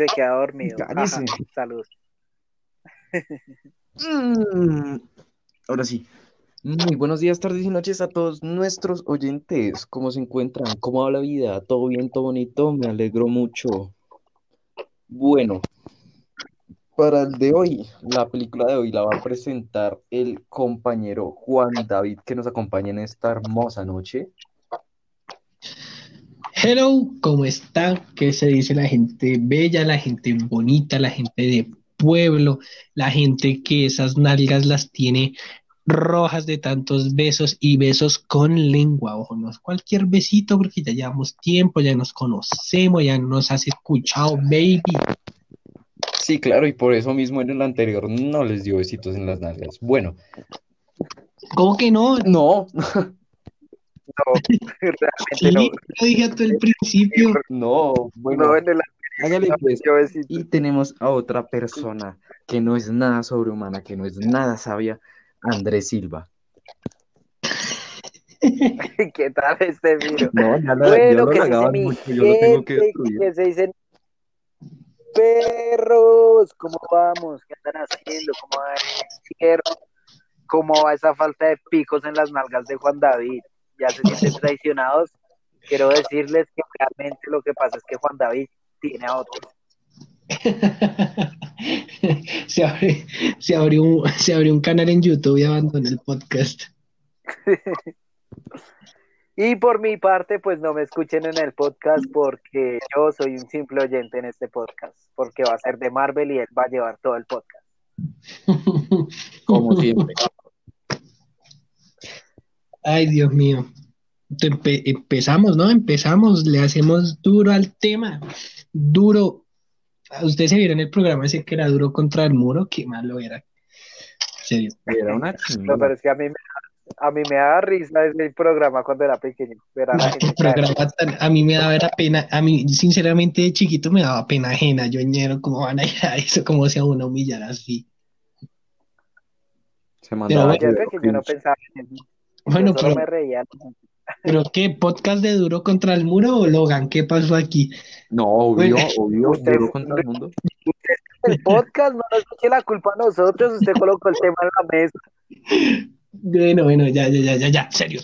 Se queda dormido. Ajá, salud. Mm, Ahora sí. Muy buenos días, tardes y noches a todos nuestros oyentes. ¿Cómo se encuentran? ¿Cómo va la vida? ¿Todo bien, todo bonito? Me alegro mucho. Bueno, para el de hoy, la película de hoy la va a presentar el compañero Juan David que nos acompaña en esta hermosa noche. Hello, ¿cómo está? ¿Qué se dice la gente bella, la gente bonita, la gente de pueblo, la gente que esas nalgas las tiene rojas de tantos besos y besos con lengua? Ojo, no es cualquier besito porque ya llevamos tiempo, ya nos conocemos, ya nos has escuchado, baby. Sí, claro, y por eso mismo en el anterior no les dio besitos en las nalgas. Bueno, ¿Cómo que no? no, No, Sí, realmente no. lo dije hasta el principio. no, bueno, No en el hágale pues. Y tenemos a otra persona que no es nada sobrehumana, que no es nada sabia, Andrés Silva. ¿Qué tal este miro? No, ya la, Bueno, ya lo que se mucho, yo lo tengo que gente, destruir. que se dicen perros, ¿cómo vamos? ¿Qué andan haciendo? ¿Cómo va el encierro? ¿Cómo va esa falta de picos en las nalgas de Juan David? ¿Ya se sienten traicionados? Quiero decirles que realmente lo que pasa es que Juan David tiene a otros. Se abre, se abrió un, se abrió un canal en YouTube y abandonó el podcast. Y por mi parte, pues no me escuchen en el podcast porque yo soy un simple oyente en este podcast, porque va a ser de Marvel y él va a llevar todo el podcast. Como siempre. Ay, Dios mío. Empe- empezamos, ¿no? Empezamos, le hacemos duro al tema. Duro. Ustedes se vieron el programa ese que era duro contra el muro, qué malo era. Serio. Era una No, pero es que a mí, me a mí me da risa el programa cuando era pequeño. Ver a la No, gente el programa tan- a mí me daba era pena, a mí sinceramente de chiquito me daba pena ajena, yo ñero, ¿cómo van a ir a eso? ¿Cómo se a uno humillar así? Se mandaba bueno, Yo pequeño no pensaba en eso. Bueno, pero, me reía. pero ¿qué? ¿Podcast de duro contra el muro o Logan? ¿Qué pasó aquí? No, obvio, Bueno, obvio, usted- duro contra el mundo. El podcast no nos eche la culpa a nosotros, usted colocó el tema en la mesa. Bueno, bueno, ya, ya, ya, ya, ya, serio.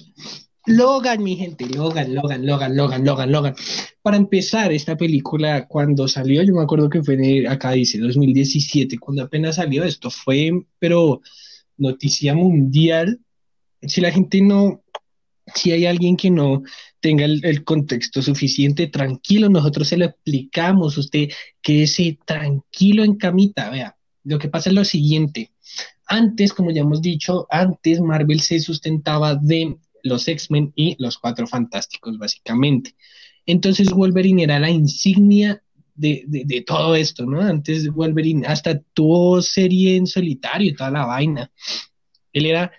Logan, mi gente, Logan, Logan, Logan, Logan, Logan, Logan. Para empezar, esta película cuando salió, yo me acuerdo que fue de, acá dice 2017, cuando apenas salió esto, fue, pero noticia mundial. Si la gente no, si hay alguien que no tenga el, contexto suficiente, tranquilo, nosotros se lo explicamos, usted quédese tranquilo en camita, vea. Lo que pasa es lo siguiente. Antes, como ya hemos dicho, antes Marvel se sustentaba de los X-Men y los Cuatro Fantásticos, básicamente. Entonces Wolverine era la insignia de, de, de todo esto, ¿no? Antes Wolverine hasta tuvo serie en solitario y toda la vaina. Él era,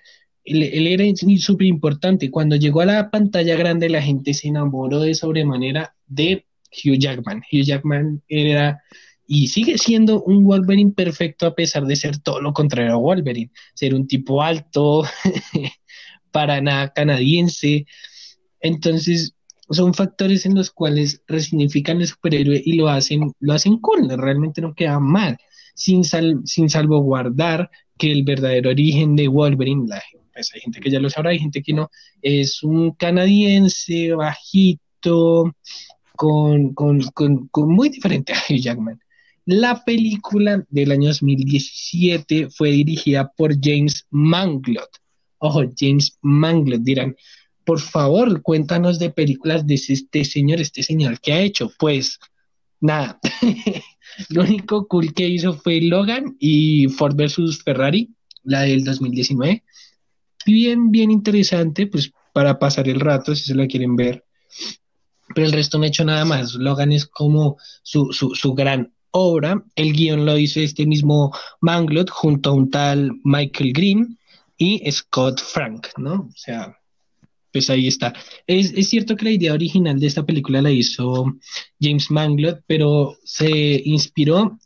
él, era súper importante. Cuando llegó a la pantalla grande, la gente se enamoró de sobremanera de Hugh Jackman. Hugh Jackman era y sigue siendo un Wolverine perfecto a pesar de ser todo lo contrario a Wolverine, ser un tipo alto, para canadiense. Entonces, son factores en los cuales resignifican el superhéroe y lo hacen, lo hacen cool, realmente no queda mal, sin, sal, sin salvaguardar que el verdadero origen de Wolverine, la, pues hay gente que ya lo sabrá, hay gente que no, es un canadiense bajito, con, con, con, con muy diferente a Hugh Jackman. La película del año 2017 fue dirigida por James Manglot. Ojo, James Manglot, dirán, por favor, cuéntanos de películas de este señor, este señor, ¿qué ha hecho? Pues nada, lo único cool que hizo fue Logan y Ford vs. Ferrari, la del 2019. Bien, bien interesante, pues para pasar el rato, si se la quieren ver. Pero el resto no ha hecho nada más. Logan es como su, su, gran obra. El guion lo hizo este mismo Manglot junto a un tal Michael Green y Scott Frank, ¿no? O sea, pues ahí está. Es, es, cierto que la idea original de esta película la hizo James Manglot, pero se inspiró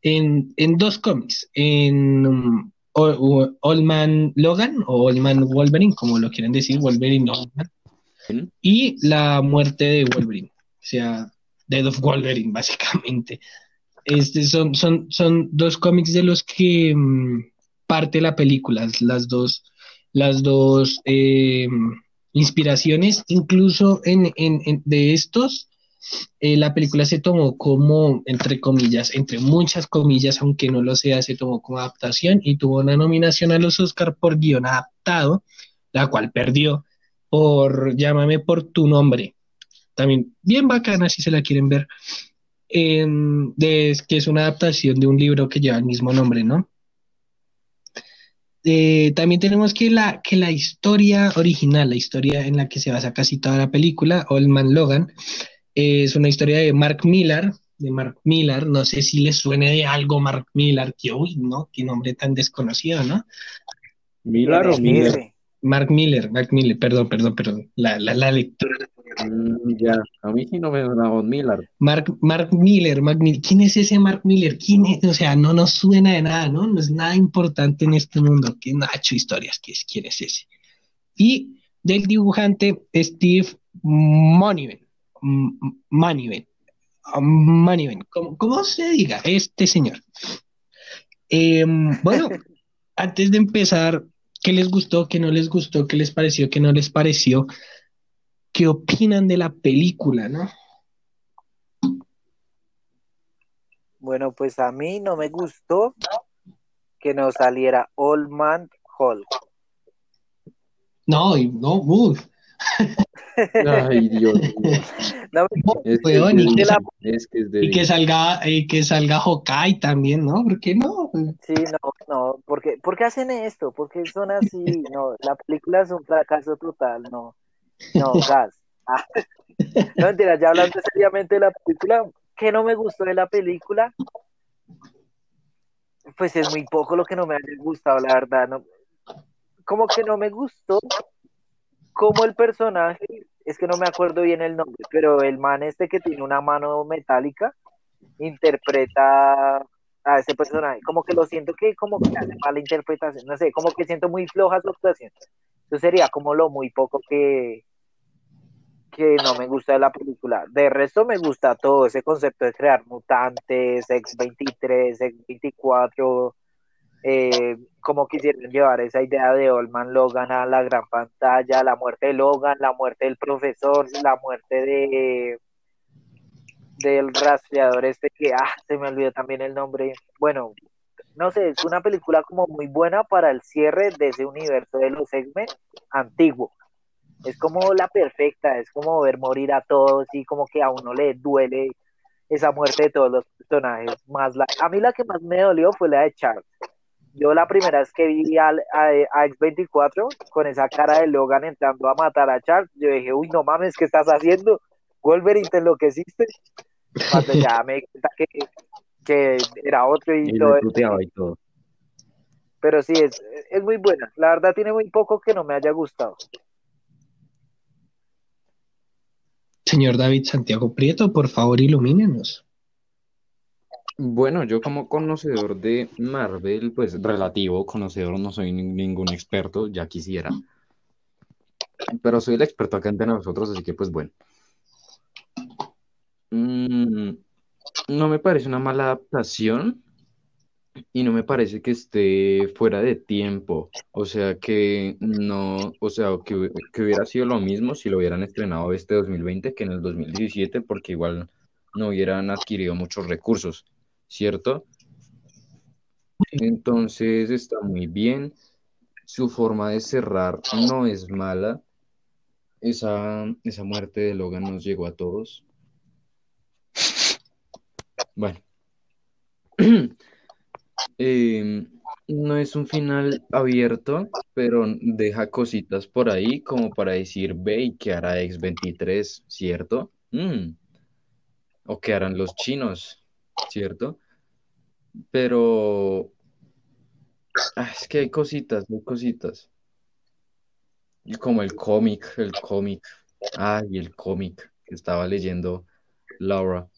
en, en dos cómics, en Old Man Logan o Old Man Wolverine, como lo quieren decir, Wolverine Man, y la muerte de Wolverine, o sea, Death of Wolverine, básicamente. Este son, son, son dos cómics de los que mm, parte la película, las dos, las dos eh, inspiraciones, incluso en, en, de estos, eh, la película se tomó como, entre comillas, entre muchas comillas, aunque no lo sea, se tomó como adaptación y tuvo una nominación a los Oscar por guion adaptado, la cual perdió por Llámame por tu nombre. También bien bacana si se la quieren ver. Em, de, que es una adaptación de un libro que lleva el mismo nombre, ¿no? Eh, también tenemos que la, que la historia original, la historia en la que se basa casi toda la película, Old Man Logan, es una historia de Mark Millar, de Mark Millar, no sé si le suene de algo Mark Millar, que uy, ¿no? Qué nombre tan desconocido, ¿no? Millar o Miller. Mark Miller, Mark Miller, perdón, perdón, perdón, la, la, la lectura. Mm, ya, a mí sí no me suena Mark Miller. Mark, Mark Miller, Mark Miller, ¿quién es ese Mark Miller? ¿Quién es? O sea, no nos suena de nada, ¿no? No es nada importante en este mundo. ¿Quién ha hecho historias? ¿Quién es ese? Y del dibujante Steve Moniven. Maniven. Maniven. ¿Cómo, se diga? Este señor. Em, bueno, antes de empezar, ¿qué les gustó? ¿Qué no les gustó? ¿Qué les pareció? ¿Qué no les pareció? ¿Qué opinan de la película, no? Bueno, pues a mí no me gustó que no saliera Old Man Hulk. No, no, uff. Ay, Dios No, es y, que, salga y que salga Hawkeye también, ¿no? ¿Por qué no? Sí, no, no, porque ¿por qué hacen esto? Porque son así, no, la película es un fracaso total, no. No, gas. Ah. No mentira, ya hablando seriamente de la película, ¿qué no me gustó de la película? Pues es muy poco lo que no me haya gustado, la verdad, no. Como que no me gustó como el personaje, es que no me acuerdo bien el nombre, pero el man este que tiene una mano metálica interpreta a ese personaje, como que lo siento que como que hace mala interpretación, no sé, como que siento muy floja su actuación. Eso sería como lo muy poco que que no me gusta de la película. De resto me gusta todo ese concepto de crear mutantes, X23, X24, eh, cómo quisieron llevar esa idea de Olman Logan a la gran pantalla, la muerte de Logan, la muerte del profesor, la muerte de del rastreador este que, ah, se me olvidó también el nombre. Bueno, no sé, es una película como muy buena para el cierre de ese universo de los X-Men antiguo. Es como la perfecta, es como ver morir a todos y como que a uno le duele esa muerte de todos los personajes. Más la, a mí la que más me dolió fue la de Charles yo la primera vez que vi a, X24 con esa cara de Logan entrando a matar a Charles, yo dije, uy, no mames, ¿qué estás haciendo? Wolverine, te enloqueciste. Cuando ya me di cuenta que, era otro y, todo, Pero sí, es, es muy buena. La verdad tiene muy poco que no me haya gustado. Señor David Santiago Prieto, por favor, ilumínenos. Bueno, yo como conocedor de Marvel, pues relativo conocedor, no soy ningún experto, ya quisiera. Pero soy el experto acá entre nosotros, así que pues bueno. Mm, no me parece una mala adaptación y no me parece que esté fuera de tiempo. O sea que no, o sea, que, que hubiera sido lo mismo si lo hubieran estrenado este 2020 que en el 2017, porque igual no hubieran adquirido muchos recursos. ¿Cierto? Entonces está muy bien. Su forma de cerrar no es mala. Esa, esa muerte de Logan nos llegó a todos. Bueno. Em, no es un final abierto, pero deja cositas por ahí como para decir, ve y que hará X23, ¿cierto? Mm. O qué harán los chinos, ¿cierto? Pero ah, es que hay cositas, hay cositas. Y como el cómic, el cómic. Ay, el cómic que estaba leyendo Laura.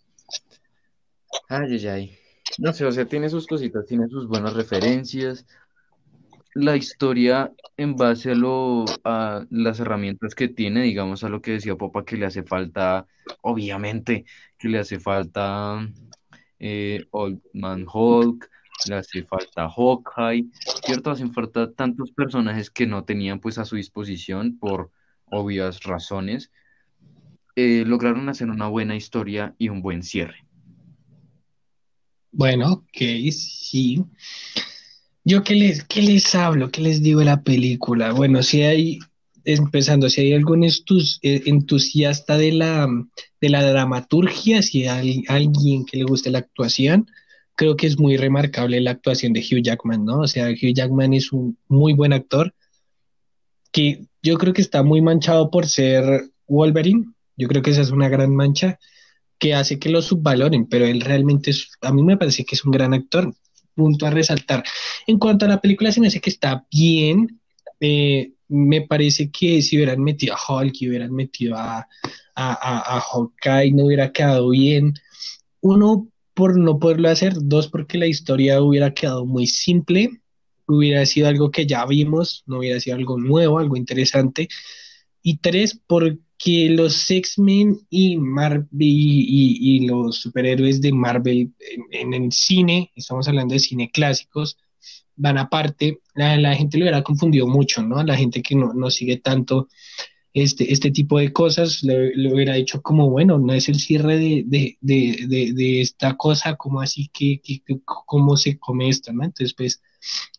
Ay, ay, ay. No sé, o sea, tiene sus cositas, tiene sus buenas referencias. La historia en base a lo, a las herramientas que tiene, digamos, a lo que decía Popa, que le hace falta, obviamente, que le hace falta eh, Old Man Hulk, le hace falta Hawkeye, ¿cierto? Hacen falta tantos personajes que no tenían pues a su disposición por obvias razones. Eh, lograron hacer una buena historia y un buen cierre. Bueno, ok, sí. Yo qué les, qué les hablo, qué les digo de la película. Bueno, si hay, empezando, si hay algún eh, entusiasta de la, de la dramaturgia, si hay alguien que le guste la actuación, creo que es muy remarcable la actuación de Hugh Jackman, ¿no? O sea, Hugh Jackman es un muy buen actor que yo creo que está muy manchado por ser Wolverine. Yo creo que esa es una gran mancha que hace que lo subvaloren, pero él realmente es, a mí me parece que es un gran actor. Punto a resaltar. En cuanto a la película, se me hace que está bien. Eh, me parece que si hubieran metido a Hulk, y hubieran metido a, a, a, Hawkeye, no hubiera quedado bien. Uno, por no poderlo hacer. Dos, porque la historia hubiera quedado muy simple. Hubiera sido algo que ya vimos, no hubiera sido algo nuevo, algo interesante. Y tres, porque los X-Men y, Mar y, y, los superhéroes de Marvel en, el cine, estamos hablando de cine clásicos, van aparte. La, la gente lo hubiera confundido mucho, ¿no? La gente que no, no sigue tanto este, este tipo de cosas le, hubiera dicho como, bueno, no es el cierre de, de, de, de esta cosa, como así que, que, que, cómo se come esto, ¿no? Entonces, pues,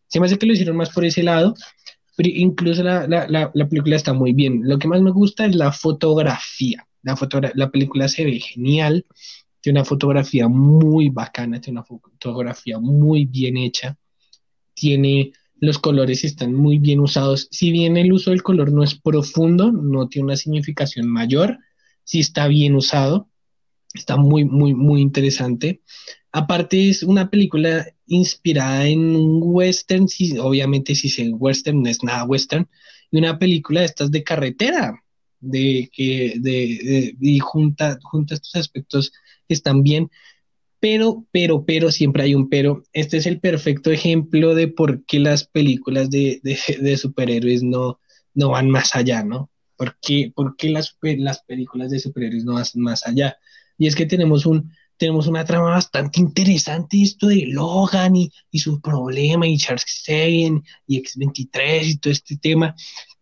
se me hace que lo hicieron más por ese lado pero incluso la, la, la, la, película está muy bien. Lo que más me gusta es la fotografía. La, fotogra la película se ve genial, tiene una fotografía muy bacana, tiene una fotografía muy bien hecha, tiene los colores están muy bien usados. Si bien el uso del color no es profundo, no tiene una significación mayor, sí está bien usado, está muy, muy, muy interesante. Aparte es una película inspirada en un western, si, obviamente si es western no es nada western, y una película de estas de carretera, de que de, y junta, junta estos aspectos están bien, pero, pero, pero, siempre hay un pero. Este es el perfecto ejemplo de por qué las películas de, de, de superhéroes no, no van más allá, ¿no? ¿Por qué, por qué las, las películas de superhéroes no van más allá? Y es que tenemos un, tenemos una trama bastante interesante, esto de Logan y, y su problema, y Charles Xavier y X23 y todo este tema,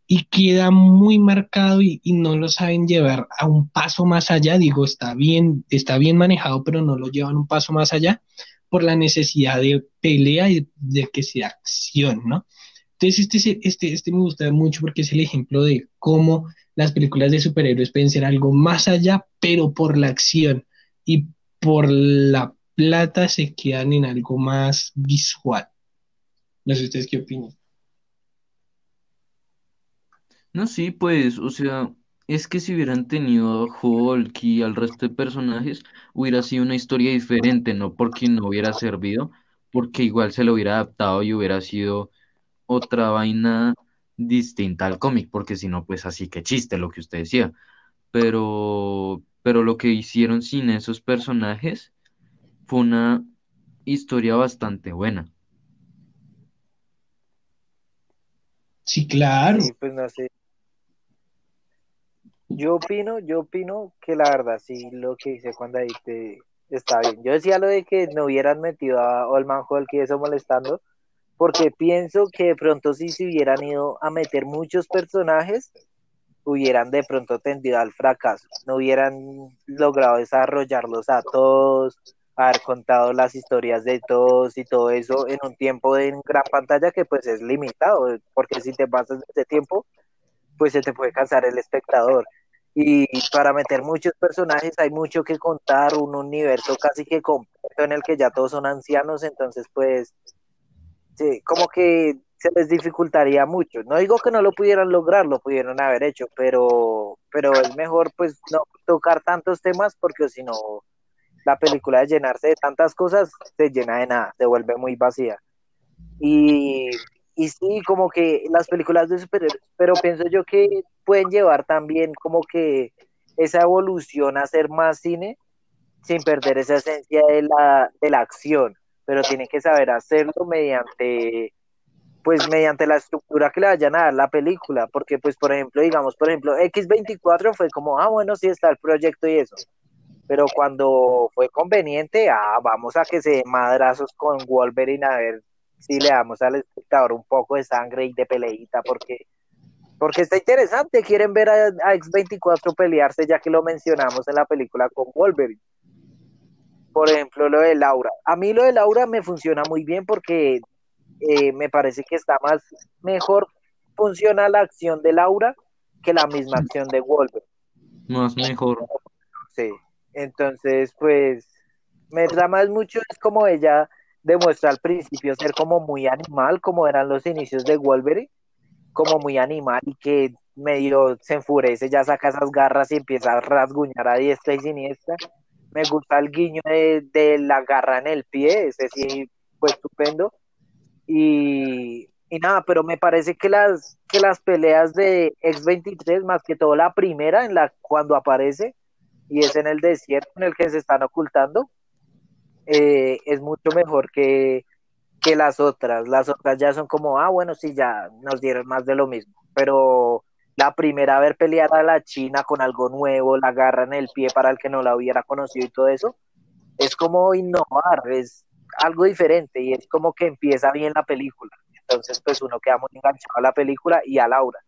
y queda muy marcado y, no lo saben llevar a un paso más allá, digo, está bien, está bien manejado, pero no lo llevan un paso más allá por la necesidad de pelea y de que sea acción, ¿no? Entonces, este, este, este me gusta mucho porque es el ejemplo de cómo las películas de superhéroes pueden ser algo más allá, pero por la acción y por la plata se quedan en algo más visual. No sé ustedes qué opinan. No, sí, pues, o sea, es que si hubieran tenido a Hulk y al resto de personajes, hubiera sido una historia diferente, no porque no hubiera servido, porque igual se lo hubiera adaptado y hubiera sido otra vaina distinta al cómic, porque si no, pues así que chiste lo que usted decía. Pero, pero lo que hicieron sin esos personajes fue una historia bastante buena. Sí, claro. Sí, pues no sé. Yo opino, yo opino que la verdad sí lo que hice cuando ahí te está bien. Yo decía lo de que no hubieran metido a Olman Hulk y eso molestando, porque pienso que de pronto si se hubieran ido a meter muchos personajes, hubieran de pronto tendido al fracaso, no hubieran logrado desarrollarlos a todos, haber contado las historias de todos y todo eso en un tiempo de gran pantalla que pues es limitado, porque si te pasas de tiempo, pues se te puede cansar el espectador. Y para meter muchos personajes hay mucho que contar, un universo casi que completo en el que ya todos son ancianos, entonces pues sí, como que se les dificultaría mucho. No digo que no lo pudieran lograr, lo pudieron haber hecho, pero, pero es mejor pues no tocar tantos temas porque si no la película de llenarse de tantas cosas se llena de nada, se vuelve muy vacía. Y, y sí, como que las películas de superhéroes, pero pienso yo que pueden llevar también como que esa evolución a ser más cine sin perder esa esencia de la, de la acción, pero tienen que saber hacerlo mediante pues mediante la estructura que le vayan a dar la película, porque pues por ejemplo, digamos, por ejemplo, X24 fue como, ah, bueno, sí está el proyecto y eso, pero cuando fue conveniente, ah, vamos a que se den madrazos con Wolverine a ver si le damos al espectador un poco de sangre y de peleita, porque, porque está interesante, quieren ver a, a X24 pelearse ya que lo mencionamos en la película con Wolverine. Por ejemplo, lo de Laura. A mí lo de Laura me funciona muy bien porque eh, me parece que está más, mejor funciona la acción de Laura que la misma acción de Wolverine. Más mejor. Sí. Entonces, pues, me más mucho es como ella demuestra al principio ser como muy animal, como eran los inicios de Wolverine, como muy animal y que medio se enfurece, ya saca esas garras y empieza a rasguñar a diestra y siniestra. Me gusta el guiño de, de la garra en el pie, ese sí fue estupendo. Y, y nada, pero me parece que las, que las peleas de X23, más que todo la primera, en la cuando aparece, y es en el desierto en el que se están ocultando, eh, es mucho mejor que, que las otras. Las otras ya son como, ah, bueno, sí, ya nos dieron más de lo mismo. Pero la primera, ver pelear a la China con algo nuevo, la garra en el pie para el que no la hubiera conocido y todo eso, es como innovar, es algo diferente y es como que empieza bien la película. Entonces, pues uno queda muy enganchado a la película y a Laura.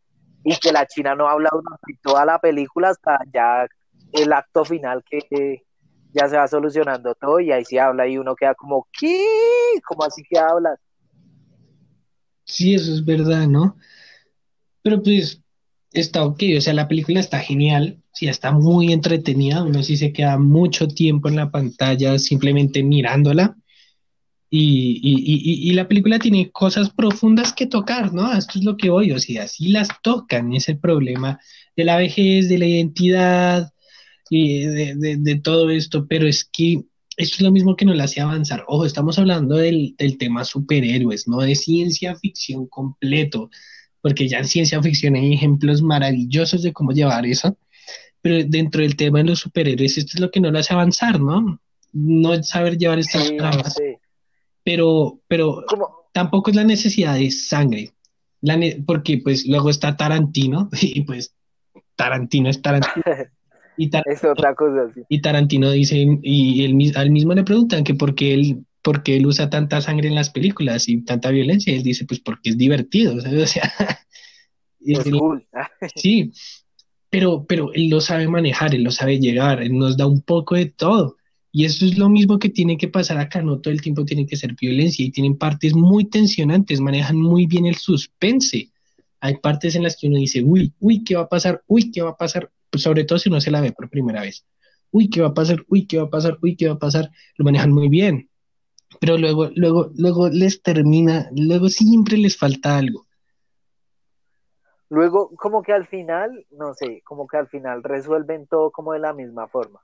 Y que la China no habla durante toda la película hasta ya el acto final que ya se va solucionando todo y ahí sí habla y uno queda como, ¿qué? ¿Cómo así que hablas? Sí, eso es verdad, ¿no? Pero pues está ok, o sea, la película está genial, sí, está muy entretenida, uno sí se queda mucho tiempo en la pantalla simplemente mirándola. Y, y, y, la película tiene cosas profundas que tocar, ¿no? Esto es lo que voy, o sea, sí las tocan, es el problema de la vejez, de la identidad, y de, de, todo esto, pero es que esto es lo mismo que nos la hace avanzar. Ojo, estamos hablando del, del, tema superhéroes, no de ciencia ficción completo, porque ya en ciencia ficción hay ejemplos maravillosos de cómo llevar eso, pero dentro del tema de los superhéroes, esto es lo que nos lo hace avanzar, ¿no? No saber llevar estas tramas, pero, pero tampoco es la necesidad de sangre, la porque pues luego está Tarantino, y pues Tarantino es Tarantino. Y es otra cosa. Y Tarantino dice, y él, al mismo le preguntan que por qué él, porque él usa tanta sangre en las películas y tanta violencia. Y él dice, pues porque es divertido. O sea, es cool. sí, pero, pero él lo sabe manejar, él lo sabe llegar, él nos da un poco de todo. Y eso es lo mismo que tiene que pasar acá, no todo el tiempo tiene que ser violencia y tienen partes muy tensionantes, manejan muy bien el suspense. Hay partes en las que uno dice, uy, uy, ¿qué va a pasar? Uy, ¿qué va a pasar? Pues, sobre todo si uno se la ve por primera vez. Uy, ¿qué va a pasar? Uy, ¿qué va a pasar? Uy, ¿qué va a pasar? Lo manejan muy bien. Pero luego, luego, luego les termina, luego siempre les falta algo. Luego, como que al final, no sé, como que al final resuelven todo como de la misma forma.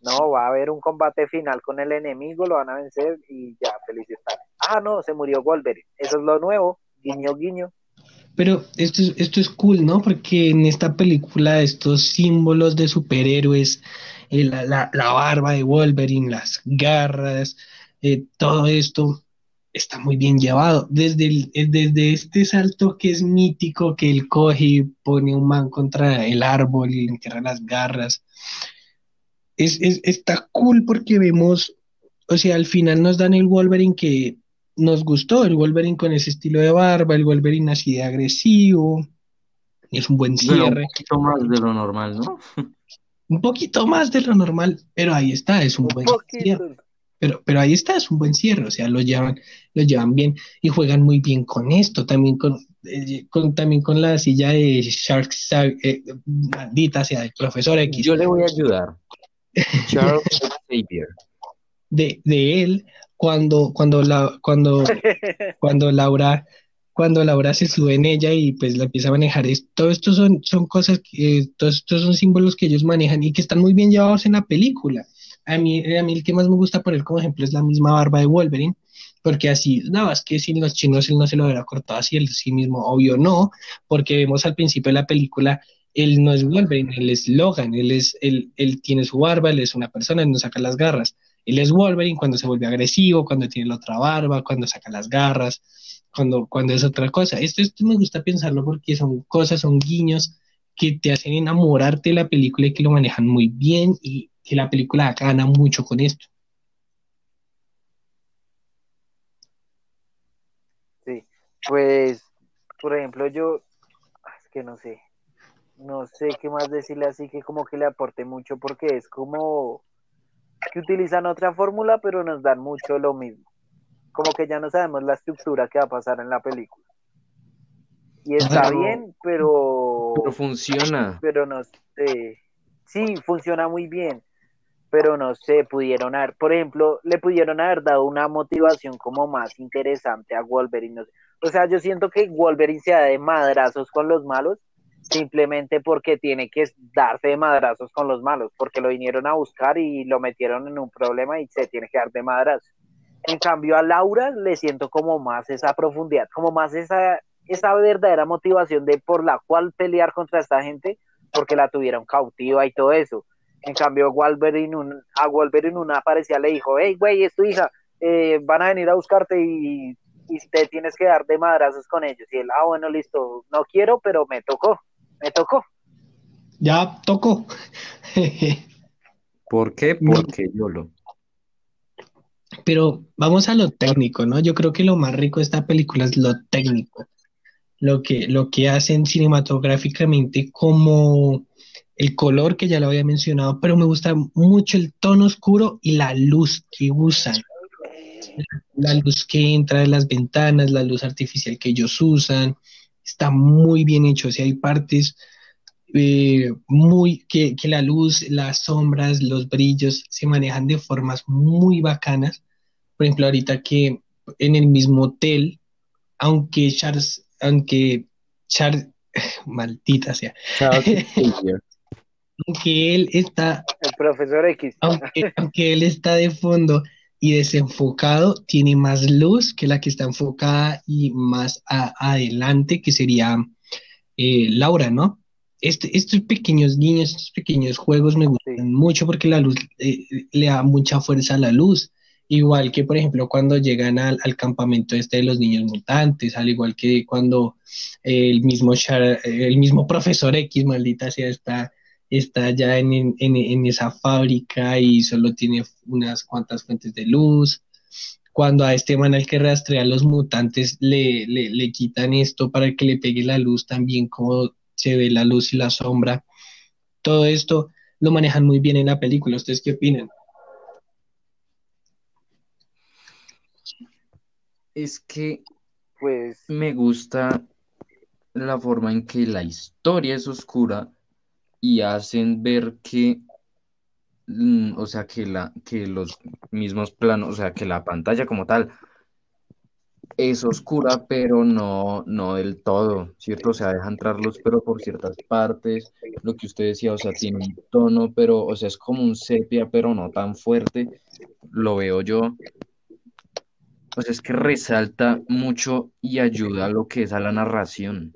No, va a haber un combate final con el enemigo, lo van a vencer y ya, felicidades. Ah, no, se murió Wolverine. Eso es lo nuevo, guiño, guiño. Pero esto es, esto es cool, ¿no? Porque en esta película estos símbolos de superhéroes, eh, la, barba de Wolverine, las garras, eh, todo esto está muy bien llevado. Desde, eh, desde este salto que es mítico, que él coge pone un man contra el árbol y le entierra las garras. Es, es, está cool porque vemos, o sea, al final nos dan el Wolverine que nos gustó el Wolverine con ese estilo de barba, el Wolverine así de agresivo. Es un buen cierre. un poquito más de lo normal, ¿no? un poquito más de lo normal, pero ahí está, es un, buen cierre. Pero, pero ahí está, es un buen cierre, o sea, lo llevan, lo llevan bien y juegan muy bien con esto, también con, eh, con también con la silla de Shark, eh, maldita sea, el profesor X. Yo le voy a ayudar. Charles Xavier. De, de él, cuando, cuando, la, cuando, cuando Laura cuando Laura se sube en ella y pues la empieza a manejar. Es, todo esto son, son cosas, que, todos estos son símbolos que ellos manejan y que están muy bien llevados en la película. A mí, a mí el que más me gusta poner como ejemplo es la misma barba de Wolverine, porque así, no, es que sin los chinos él no se lo hubiera cortado así, él sí mismo, obvio no, porque vemos al principio de la película, él no es Wolverine, él es Logan, él, es, él, él tiene su barba, él es una persona, él no saca las garras. Él es Wolverine cuando se vuelve agresivo, cuando tiene la otra barba, cuando saca las garras, cuando, cuando es otra cosa. Esto, esto me gusta pensarlo porque son cosas, son guiños que te hacen enamorarte de la película y que lo manejan muy bien y que la película gana mucho con esto. Sí, pues, por ejemplo, yo, es que no sé, no sé qué más decirle así que como que le aporte mucho porque es como que utilizan otra fórmula pero nos dan mucho lo mismo. Como que ya no sabemos la estructura que va a pasar en la película. Y está bien, pero... Pero funciona. Pero no sé. Sí, funciona muy bien. Pero no sé, pudieron haber, por ejemplo, le pudieron haber dado una motivación como más interesante a Wolverine. O sea, yo siento que Wolverine se da de madrazos con los malos simplemente porque tiene que darse de madrazos con los malos, porque lo vinieron a buscar y lo metieron en un problema y se tiene que dar de madrazos. En cambio a Laura le siento como más esa profundidad, como más esa, esa verdadera motivación de por la cual pelear contra esta gente, porque la tuvieron cautiva y todo eso. En cambio, Wolverine, un, a Wolverine una parecía le dijo, hey, güey, es tu hija, eh, van a venir a buscarte y, y te tienes que dar de madrazos con ellos. Y él, ah, bueno, listo, no quiero, pero me tocó me tocó. Ya tocó. ¿Por qué? Porque yo lo. Pero vamos a lo técnico, ¿no? Yo creo que lo más rico de esta película es lo técnico. Lo que, lo que hacen cinematográficamente como el color que ya lo había mencionado, pero me gusta mucho el tono oscuro y la luz que usan. La luz que entra de las ventanas, la luz artificial que ellos usan, está muy bien hecho. O sea, hay partes eh, muy que, la luz, las sombras, los brillos se manejan de formas muy bacanas. Por ejemplo, ahorita que en el mismo hotel, aunque Charles, aunque Charles, maldita sea, aunque él está, el profesor X, aunque, aunque él está de fondo y desenfocado tiene más luz que la que está enfocada y más adelante, que sería eh, Laura, ¿no? Este, estos pequeños guiños, estos pequeños juegos me gustan mucho porque la luz eh, le da mucha fuerza a la luz. Igual que, por ejemplo, cuando llegan al, campamento este de los niños mutantes, al igual que cuando el mismo, el mismo profesor X, maldita sea, está está ya en, esa fábrica y solo tiene unas cuantas fuentes de luz. Cuando a este man al que rastrea a los mutantes le, le, quitan esto para que le pegue la luz también, como se ve la luz y la sombra. Todo esto lo manejan muy bien en la película. ¿Ustedes qué opinan? Es que pues me gusta la forma en que la historia es oscura y hacen ver que, mm, o sea, que, la, que los mismos planos, o sea, que la pantalla como tal es oscura, pero no, no del todo, ¿cierto? O sea, deja entrar luz, pero por ciertas partes, lo que usted decía, o sea, tiene un tono, pero, o sea, es como un sepia, pero no tan fuerte, lo veo yo. O sea, es que resalta mucho y ayuda a lo que es a la narración.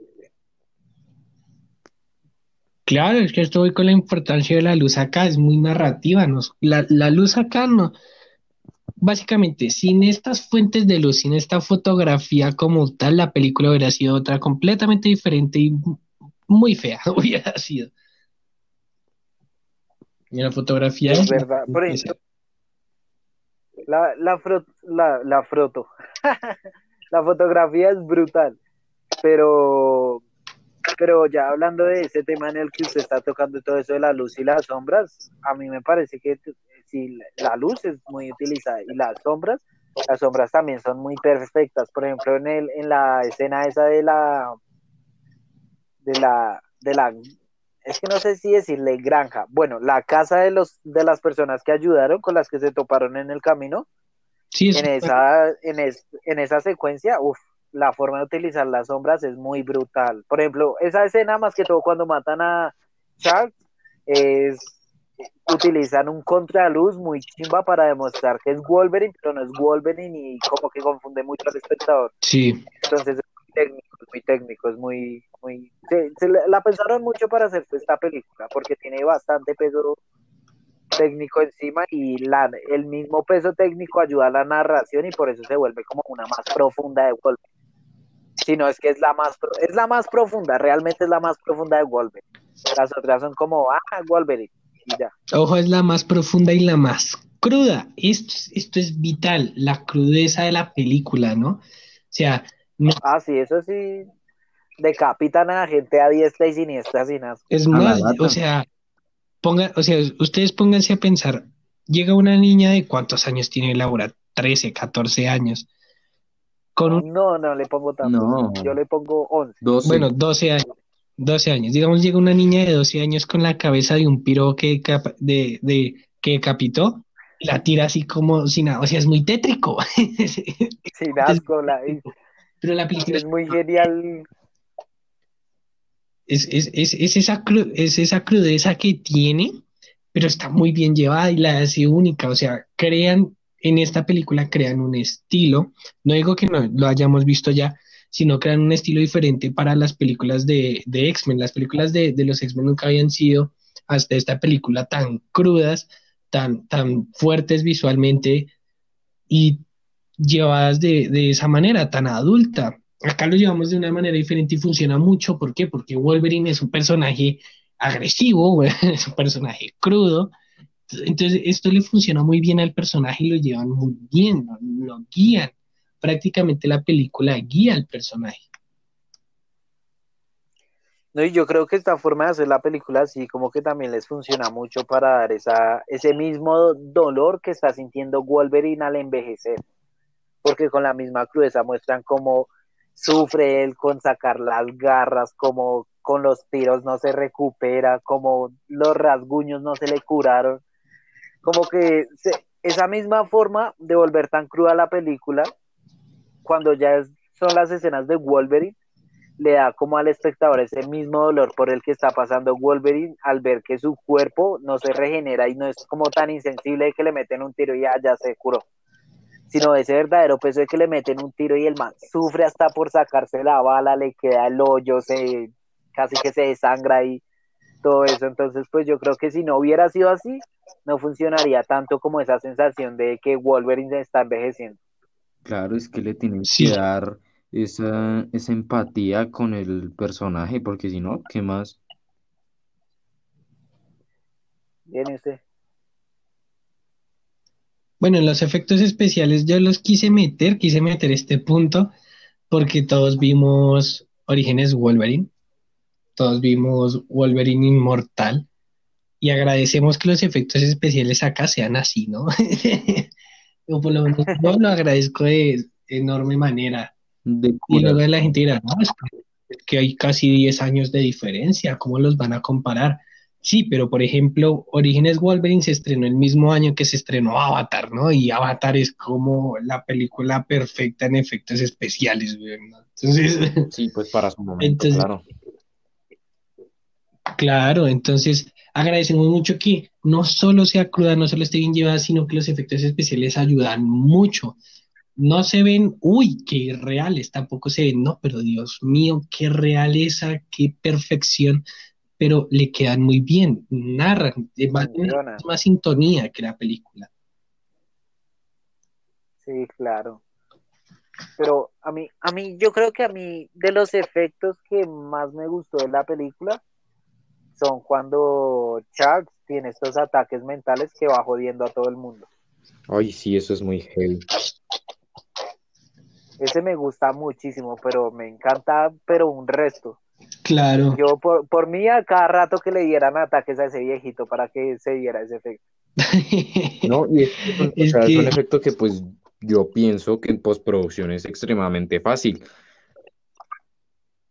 Claro, es que estoy con la importancia de la luz acá, es muy narrativa, ¿no? La, luz acá no. Básicamente, sin estas fuentes de luz, sin esta fotografía como tal, la película hubiera sido otra completamente diferente y muy fea, hubiera sido. Y la fotografía es. verdad, por ejemplo. La, la, la, la froto. la fotografía es brutal, pero pero ya hablando de ese tema en el que usted está tocando todo eso de la luz y las sombras, a mí me parece que si la luz es muy utilizada y las sombras, las sombras también son muy perfectas. Por ejemplo, en el, en la escena esa de la de la de la es que no sé si decirle granja, bueno, la casa de los de las personas que ayudaron con las que se toparon en el camino. Sí, en esa en, en esa secuencia, uff, la forma de utilizar las sombras es muy brutal. Por ejemplo, esa escena, más que todo cuando matan a Charles, es utilizan un contraluz muy chimba para demostrar que es Wolverine, pero no es Wolverine y como que confunde mucho al espectador. Sí. Entonces es muy técnico, es muy técnico, es muy, muy, se, la pensaron mucho para hacer esta película, porque tiene bastante peso técnico encima y la, el mismo peso técnico ayuda a la narración y por eso se vuelve como una más profunda de Wolverine sino es que es la más es la más profunda, realmente es la más profunda de Wolverine. Las otras son como, ah, Wolverine, y ya. Ojo, es la más profunda y la más cruda. Esto, es- esto es vital, la crudeza de la película, ¿no? O sea, no, Ah, sí, eso sí. Decapitan a la gente a diestra y siniestra sin asco. es más, o sea, ponga, o sea, ustedes pónganse a pensar, llega una niña de cuántos años tiene Laura, 13, 14 años, con un, No, no le pongo tanto. No. Yo le pongo 11. 12. bueno, 12 años, 12 años, digamos, llega una niña de 12 años con la cabeza de un piro que, capa- de, de, que decapitó, y la tira así como sin nada, o sea, es muy tétrico. Sin asco. La, Pero la película es muy genial. Es, es, es, es esa es esa crudeza que tiene, pero está muy bien llevada y la hace única. O sea, crean, en esta película crean un estilo, no digo que no lo hayamos visto ya, sino crean un estilo diferente para las películas de, de X-Men. Las películas de, de los X-Men nunca habían sido hasta esta película tan crudas, tan, tan fuertes visualmente y llevadas de, de esa manera tan adulta. Acá lo llevamos de una manera diferente y funciona mucho. ¿Por qué? Porque Wolverine es un personaje agresivo, es un personaje crudo. Entonces, esto le funciona muy bien al personaje y lo llevan muy bien, lo, guían. Prácticamente la película guía al personaje. No, y yo creo que esta forma de hacer la película así como que también les funciona mucho para dar esa, ese mismo dolor que está sintiendo Wolverine al envejecer. Porque con la misma crudeza muestran cómo sufre él con sacar las garras, como con los tiros no se recupera, como los rasguños no se le curaron. Como que se- esa misma forma de volver tan cruda la película, cuando ya son las escenas de Wolverine, le da como al espectador ese mismo dolor por el que está pasando Wolverine al ver que su cuerpo no se regenera y no es como tan insensible que le meten un tiro y ya se curó, sino ese verdadero peso de que le meten un tiro y el man sufre hasta por sacarse la bala, le queda el hoyo, se casi que se desangra y todo eso. Entonces, pues yo creo que si no hubiera sido así, no funcionaría tanto como esa sensación de que Wolverine se está envejeciendo. Claro, es que le tienen Sí. que dar esa, esa empatía con el personaje, porque si no, ¿qué más? Viene usted. Bueno, en los efectos especiales yo los quise meter, quise meter este punto porque todos vimos Orígenes Wolverine, todos vimos Wolverine Inmortal y agradecemos que los efectos especiales acá sean así, ¿no? o por lo menos yo lo agradezco de enorme manera. De Y luego la gente dirá, no, es que hay casi 10 años de diferencia, ¿cómo los van a comparar? Sí, pero por ejemplo, Orígenes Wolverine se estrenó el mismo año que se estrenó Avatar, ¿no? Y Avatar es como la película perfecta en efectos especiales, ¿no? Entonces, Sí, pues para su momento, Entonces- claro. claro, entonces agradecemos mucho que no solo sea cruda, no solo esté bien llevada, sino que los efectos especiales ayudan mucho. No se ven, uy, qué reales, tampoco se ven, no, pero Dios mío, qué realeza, qué perfección, pero le quedan muy bien, narran, eh, van en la misma sintonía que la película. Sí, claro. Pero a mí, a mí, yo creo que a mí, de los efectos que más me gustó de la película, son cuando Charles tiene estos ataques mentales que va jodiendo a todo el mundo. Ay, sí, eso es muy heavy. Ese me gusta muchísimo, pero me encanta, pero un resto. Claro, Yo, por, por mí, a cada rato que le dieran ataques a ese viejito para que se diera ese efecto. No, y es, que es un- o es efecto que pues yo pienso que en postproducción es extremadamente fácil.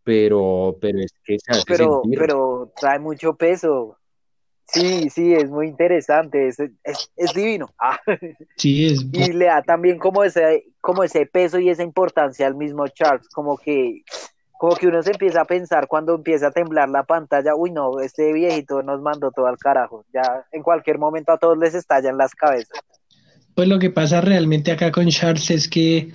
Pero, pero es que se hace Pero, sentir. pero trae mucho peso. Sí, sí, es muy interesante, es, es, es divino. Ah. sí, es y le da también como ese, como ese peso y esa importancia al mismo Charles, como que, como que uno se empieza a pensar cuando empieza a temblar la pantalla, uy no, este viejito nos mandó todo al carajo, ya en cualquier momento a todos les estallan las cabezas. Pues lo que pasa realmente acá con Charles es que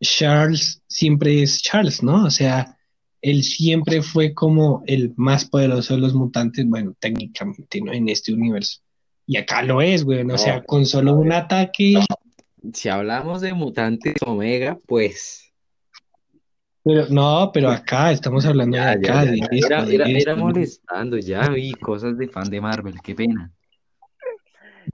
Charles siempre es Charles, ¿no? O sea, él siempre fue como el más poderoso de los mutantes, bueno, técnicamente, ¿no? En este universo. Y acá lo es, güey, o sea, No. con solo un ataque, Si hablamos de mutantes Omega, pues pero no, pero acá estamos hablando de ya, ya, acá, ya, de ya. esto, Era, de era, molestando ya, y cosas de fan de Marvel, qué pena.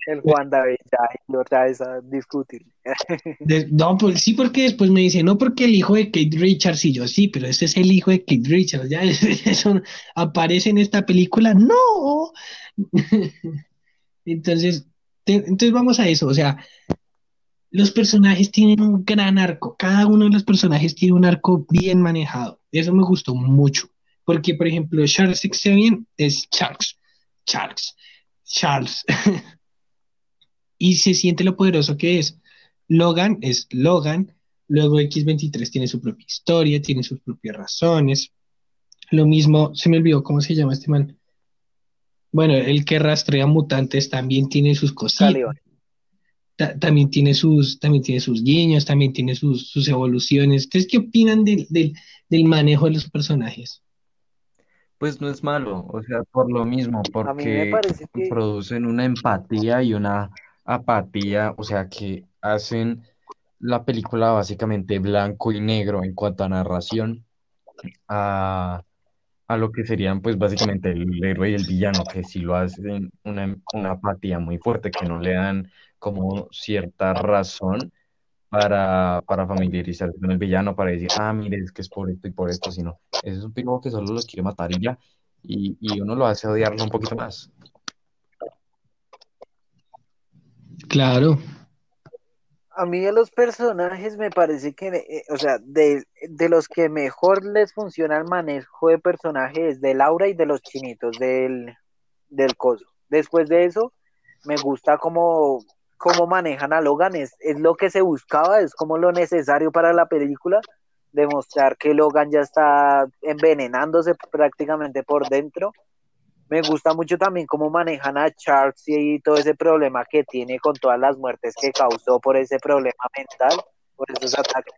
El Juan David, ya, y otra vez a discutir. De- no, pues sí, porque después me dice, no porque el hijo de Kate Richards y yo, sí, pero ese es el hijo de Kate Richards, ya, eso aparece en esta película, no. Entonces, te- entonces vamos a eso, o sea, los personajes tienen un gran arco, cada uno de los personajes tiene un arco bien manejado, eso me gustó mucho, porque por ejemplo, Charles Xavier es Charles, Charles, Charles, y se siente lo poderoso que es. Logan es Logan, luego X23 tiene su propia historia, tiene sus propias razones. Lo mismo, se me olvidó cómo se llama este man. Bueno, el que rastrea mutantes también tiene sus Caliban. Ta- también tiene sus, también tiene sus guiños, también tiene sus, sus evoluciones. ¿Ustedes qué opinan del, del, del manejo de los personajes? Pues no es malo, o sea, por lo mismo, porque parece que producen una empatía y una apatía, o sea, que hacen la película básicamente blanco y negro en cuanto a narración, a, a lo que serían pues básicamente el héroe y el villano, que sí lo hacen una, una apatía muy fuerte, que no le dan como cierta razón para, para familiarizarse con el villano, para decir, ah, mire, es que es por esto y por esto, sino ese es un piloto que solo los quiere matar y ya, y, y uno lo hace odiarlo un poquito más. Claro, a mí de los personajes me parece que, eh, o sea, de, de los que mejor les funciona el manejo de personajes es de Laura y de los chinitos del, del coso. Después de eso, me gusta cómo, cómo manejan a Logan, es, es lo que se buscaba, es como lo necesario para la película, demostrar que Logan ya está envenenándose prácticamente por dentro. Me gusta mucho también cómo manejan a Charles y todo ese problema que tiene con todas las muertes que causó por ese problema mental, por esos ataques.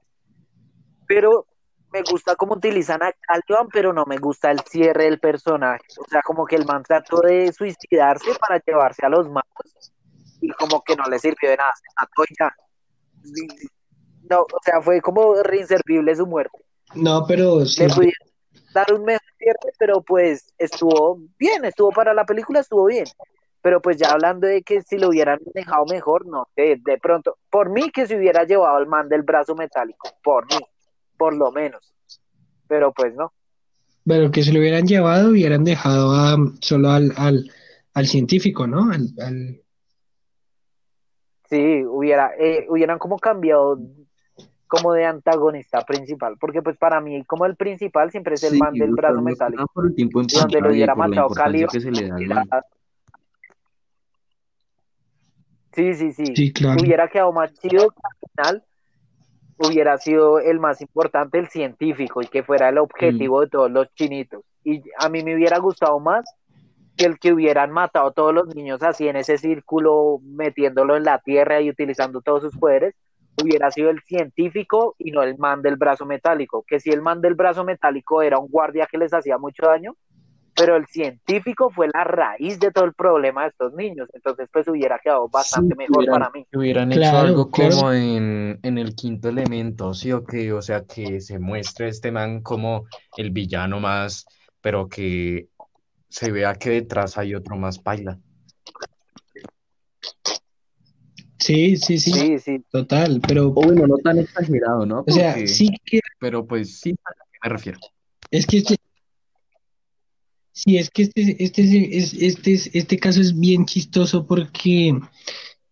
Pero me gusta cómo utilizan a Caliban, pero no me gusta el cierre del personaje. O sea, como que el man trató de suicidarse para llevarse a los malos y como que no le sirvió de nada, se mató y ya. No, o sea, fue como reinservible su muerte. no, pero Le siempre, pudieron dar un mejor cierre, pero pues estuvo bien, estuvo para la película, estuvo bien. Pero pues ya hablando de que si lo hubieran dejado mejor, no sé, de pronto, por mí que se hubiera llevado el man del brazo metálico, por mí, por lo menos. Pero pues no. pero que se lo hubieran llevado, hubieran dejado a- solo al, al, al científico, ¿no? Al, al- Sí, hubiera, eh, hubieran como cambiado como de antagonista principal, porque pues para mí como el principal siempre es el Sí, man del brazo metálico. por el tiempo en Y donde lo hubiera matado man. Sí, sí, sí. Sí, claro. Hubiera quedado más chido que al final hubiera sido el más importante, el científico, y que fuera el objetivo de todos los chinitos. Y a mí me hubiera gustado más que el que hubieran matado a todos los niños así en ese círculo, metiéndolo en la tierra y utilizando todos sus poderes, hubiera sido el científico y no el man del brazo metálico. Que si el man del brazo metálico era un guardia que les hacía mucho daño, pero el científico fue la raíz de todo el problema de estos niños. Entonces, pues hubiera quedado bastante Sí, mejor hubieran- para mí. que hubieran hecho Claro, algo claro. como en, en el quinto elemento, sí o qué, o sea, que se muestre este man como el villano más, pero que se vea que detrás hay otro más paila. Sí, sí, sí, Sí, sí. total, pero, O bueno, no tan exagerado, ¿no? o sea, sí que pero pues sí, a que me refiero. Es que este, sí, es que este, este, es- este, es- este caso es bien chistoso porque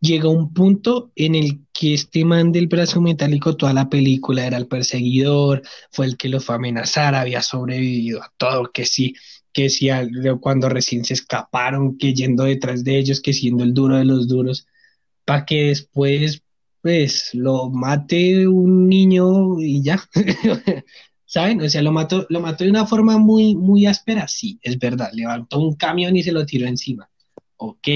llega un punto en el que este man del brazo metálico, toda la película era el perseguidor, fue el que lo fue a amenazar, había sobrevivido a todo, que sí, que al- cuando recién se escaparon, que yendo detrás de ellos, que siendo el duro de los duros, para que después, pues, lo mate un niño y ya. ¿Saben? O sea, lo mató, lo mató de una forma muy, muy áspera, sí, es verdad. Levantó un camión y se lo tiró encima. Ok.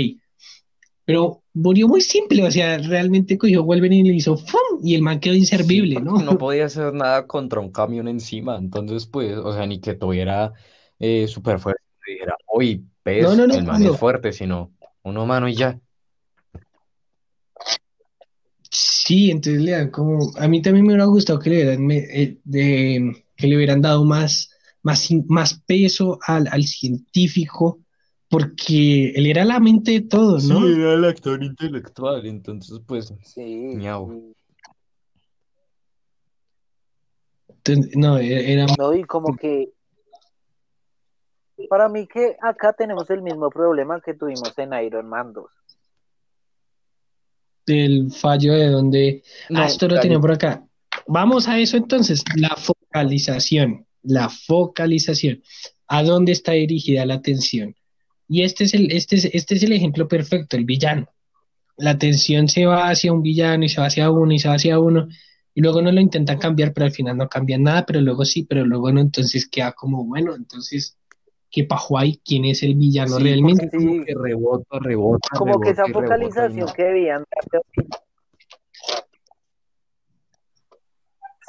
Pero murió muy simple, o sea, realmente cogió Wolverine y le hizo ¡fum! y el man quedó inservible, Sí, ¿no? no podía hacer nada contra un camión encima, entonces pues, o sea, ni que tuviera eh, super fuerza, que dijera, uy, pez, No, no, no, el man no. es fuerte, sino un humano y ya. Sí, entonces le dan como, a mí también me hubiera gustado que le hubieran, me- eh, de- que le hubieran dado más, más, más peso al, al científico, porque él era la mente de todo, Sí, ¿no? era el actor intelectual, entonces pues, Sí. Miau. y- Entonces, no, e- era No, y como que para mí que acá tenemos el mismo problema que tuvimos en Iron Man 2. el fallo de donde... No, ah, esto lo tenía por acá. Vamos a eso entonces, la focalización, la focalización. ¿A dónde está dirigida la atención? Y este es el, este es, este es el ejemplo perfecto, el villano. La atención se va hacia un villano y se va hacia uno y se va hacia uno, y luego no lo intentan cambiar, pero al final no cambian nada, pero luego sí, pero luego no, entonces queda como, bueno, entonces, ¿qué pajo hay? ¿Quién es el villano Sí, realmente? porque como Sí. que rebota, rebota, Como que esa focalización que debían darle-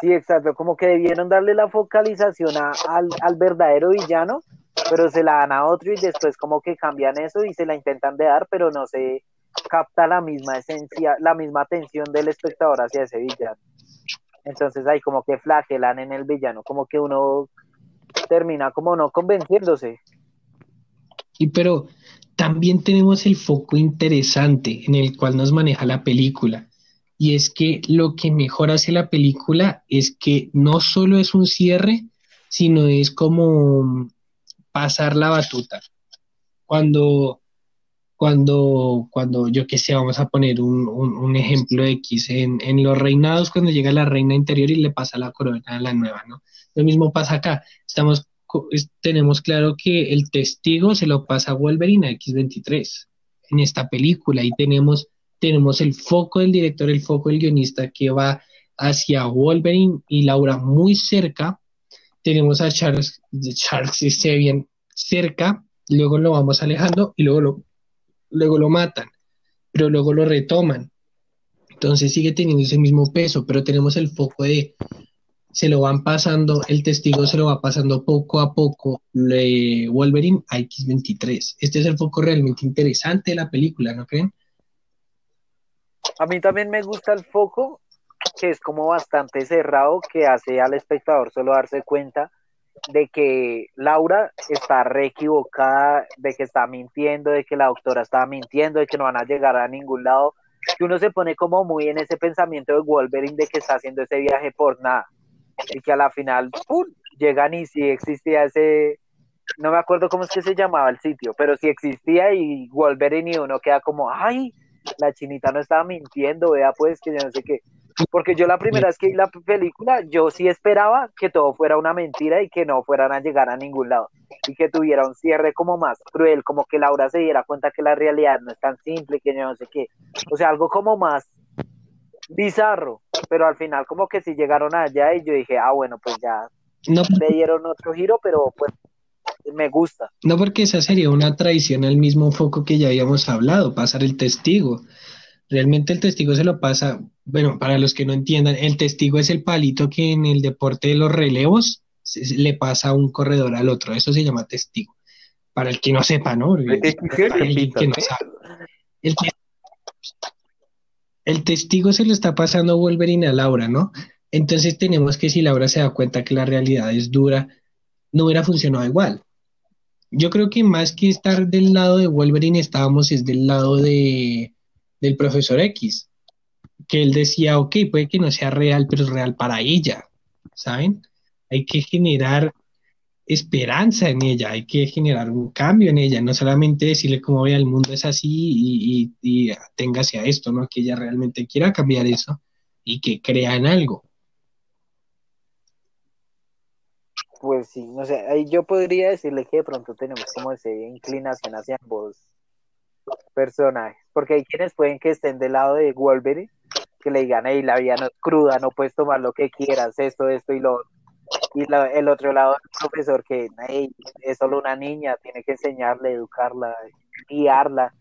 Sí, exacto, como que debieron darle la focalización a- al, al verdadero villano, pero se la dan a otro y después como que cambian eso y se la intentan de dar, pero no se capta la misma esencia, la misma atención del espectador hacia ese villano. Entonces ahí como que flagelan en el villano, como que uno termina como no convenciéndose. Y pero también tenemos el foco interesante en el cual nos maneja la película. Y es que lo que mejor hace la película es que no solo es un cierre, sino es como pasar la batuta. Cuando, cuando, cuando, yo qué sé, vamos a poner un, un, un ejemplo X, en, en los reinados, cuando llega la reina interior y le pasa la corona a la nueva, ¿no? Lo mismo pasa acá. Estamos tenemos claro que el testigo se lo pasa a Wolverine a X23 en esta película y tenemos, tenemos el foco del director, el foco del guionista que va hacia Wolverine y Laura muy cerca. Tenemos a Charles, Charles Xavier cerca, luego lo vamos alejando y luego lo, luego lo matan, pero luego lo retoman. Entonces sigue teniendo ese mismo peso, pero tenemos el foco de se lo van pasando, el testigo se lo va pasando poco a poco le, Wolverine a X23. Este es el foco realmente interesante de la película, ¿no creen? A mí también me gusta el foco, que es como bastante cerrado, que hace al espectador solo darse cuenta de que Laura está re equivocada, de que está mintiendo, de que la doctora está mintiendo, de que no van a llegar a ningún lado. Que uno se pone como muy en ese pensamiento de Wolverine de que está haciendo ese viaje por nada. Y que a la final, ¡pum! llegan y sí existía ese, no me acuerdo cómo es que se llamaba el sitio, pero sí existía y Wolverine y uno queda como, ay, la chinita no estaba mintiendo, vea pues que yo no sé qué. Porque yo la primera vez que vi la película, yo sí esperaba que todo fuera una mentira y que no fueran a llegar a ningún lado. Y que tuviera un cierre como más cruel, como que Laura se diera cuenta que la realidad no es tan simple, que yo no sé qué. O sea, algo como más bizarro. Pero al final como que sí llegaron allá y yo dije, ah, bueno, pues ya No, le dieron otro giro, pero pues me gusta. no porque esa sería una traición al mismo foco que ya habíamos hablado, pasar el testigo. Realmente el testigo se lo pasa, bueno, para los que no entiendan, el testigo es el palito que en el deporte de los relevos se- le pasa un corredor al otro, eso se llama testigo. Para el que no sepa, ¿no? Alguien que no repítate. sabe. El, el testigo se lo está pasando Wolverine a Laura, ¿no? Entonces tenemos que si Laura se da cuenta que la realidad es dura, no hubiera funcionado igual. Yo creo que más que estar del lado de Wolverine, estábamos es del lado de, del profesor X, que él decía, ok, puede que no sea real, pero es real para ella, ¿saben? Hay que generar esperanza en ella, hay que generar un cambio en ella, no solamente decirle cómo vea el mundo es así y, y, y téngase a esto, ¿no? Que ella realmente quiera cambiar eso y que crea en algo. Pues sí, no sé, ahí yo podría decirle que de pronto tenemos como esa inclinación hacia ambos personajes, porque hay quienes pueden que estén del lado de Wolverine, que le digan, hey, la vida no es cruda, no puedes tomar lo que quieras, esto, esto y lo otro. Y la- el otro lado del profesor que, hey, es solo una niña, tiene que enseñarle, educarla, guiarla.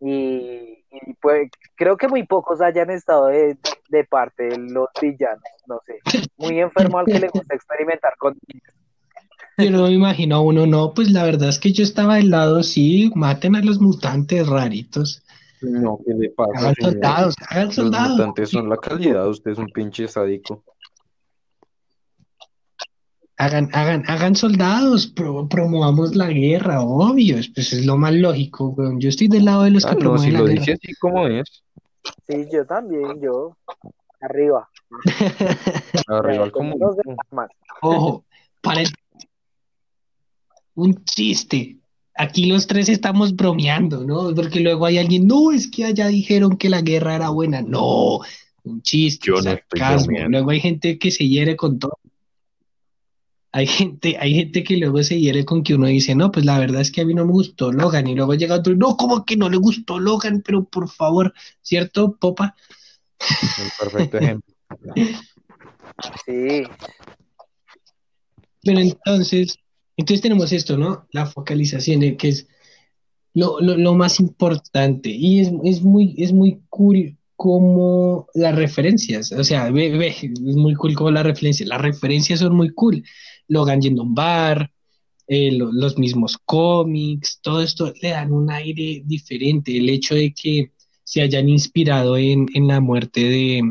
Y, pues creo que muy pocos hayan estado de, de parte de los villanos, no sé, muy enfermo al que le gusta experimentar con niños. Yo no me imagino a uno, no, pues la verdad es que yo estaba del lado, sí, maten a los mutantes raritos, No, ¿qué le pasa, hagan señor? soldados, hagan Los soldados. mutantes son la calidad, usted es un pinche sádico. Hagan, hagan, hagan soldados, pro- promovamos la guerra, obvio, pues es lo más lógico, weón. Yo estoy del lado de los Ah, que no, promueven si la lo guerra. dice así como es, Sí, yo también, yo. Arriba. arriba el Como. Ojo, para el- un chiste. Aquí los tres estamos bromeando, ¿no? Porque luego hay alguien, no, es que allá dijeron que la guerra era buena. No, un chiste, Yo no sarcasmo. Luego hay gente que se hiere con todo. Hay gente, hay gente que luego se hiere con que uno dice, no, pues la verdad es que a mí no me gustó Logan. Y luego llega otro, no, ¿cómo que no le gustó Logan? Pero por favor, ¿cierto, Popa? Un perfecto ejemplo. Sí, Pero entonces, entonces tenemos esto, ¿no? La focalización, eh, que es lo, más importante. Y es, muy, es muy cool como las referencias. O sea, ve, es muy cool como las referencias. Las referencias son muy cool. Logan yendo bar, eh, lo- los mismos cómics, todo esto le dan un aire diferente. El hecho de que se hayan inspirado en, la muerte de,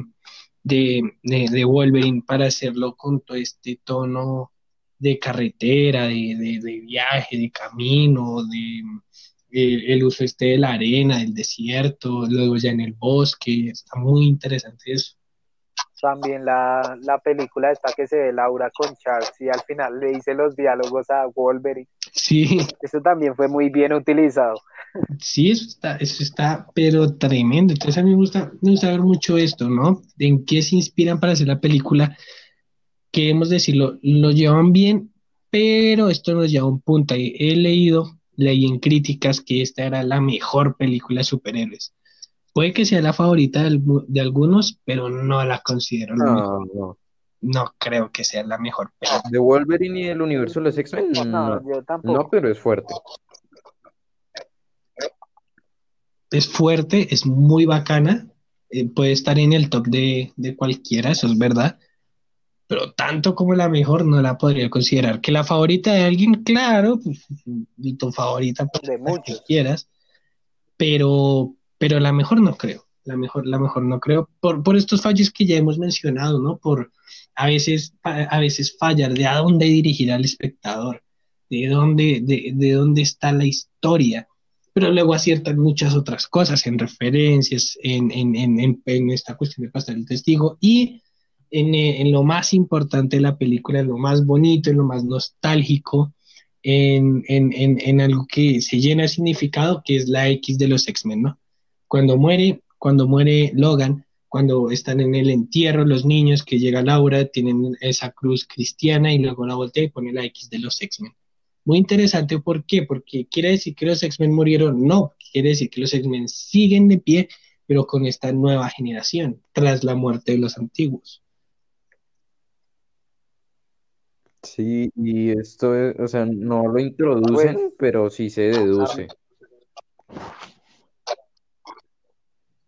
de Wolverine para hacerlo con todo este tono de carretera, de, de, de viaje, de camino, de eh, el uso este de la arena, del desierto, luego ya en el bosque, está muy interesante eso. también la, la película esta que se ve Laura con Charles y al final le dice los diálogos a Wolverine. Sí, Eso también fue muy bien utilizado. sí, eso está, eso está, pero tremendo. Entonces a mí me gusta, me gusta ver mucho esto, ¿no? De en qué se inspiran para hacer la película, queremos decirlo, lo llevan bien, pero esto nos lleva a un punto. ahí. He leído, leí en críticas que esta era la mejor película de superhéroes. Puede que sea la favorita de, algu- de algunos, pero no la considero la mejor. No, no. No creo que sea la mejor película. De Wolverine y el universo de los X-Men, No, no. yo tampoco. No, pero es fuerte. Es fuerte, es muy bacana, eh, puede estar en el top de, de cualquiera, eso es verdad, pero tanto como la mejor no la podría considerar. Que la favorita de alguien, claro, pues, y tu favorita, pues, De la que muchos. quieras, pero, pero la mejor no creo, la mejor, la mejor no creo, por, por estos fallos que ya hemos mencionado, ¿no? Por a veces, a, veces fallar de a dónde dirigir al espectador, de dónde, de, de dónde está la historia, pero luego aciertan muchas otras cosas, en referencias, en, en, en, en, en esta cuestión de pasar el testigo y en, eh, en lo más importante de la película, en lo más bonito, en lo más nostálgico, en, en, en algo que se llena de significado, que es la X de los X-Men, ¿no? Cuando muere, cuando muere Logan, cuando están en el entierro los niños, que llega Laura, tienen esa cruz cristiana y luego la voltea y pone la X de los X-Men. Muy interesante, ¿por qué? Porque quiere decir que los X-Men murieron, no, quiere decir que los X-Men siguen de pie, pero con esta nueva generación, tras la muerte de los antiguos. Sí, y esto es, o sea, no lo introducen, pero sí se deduce.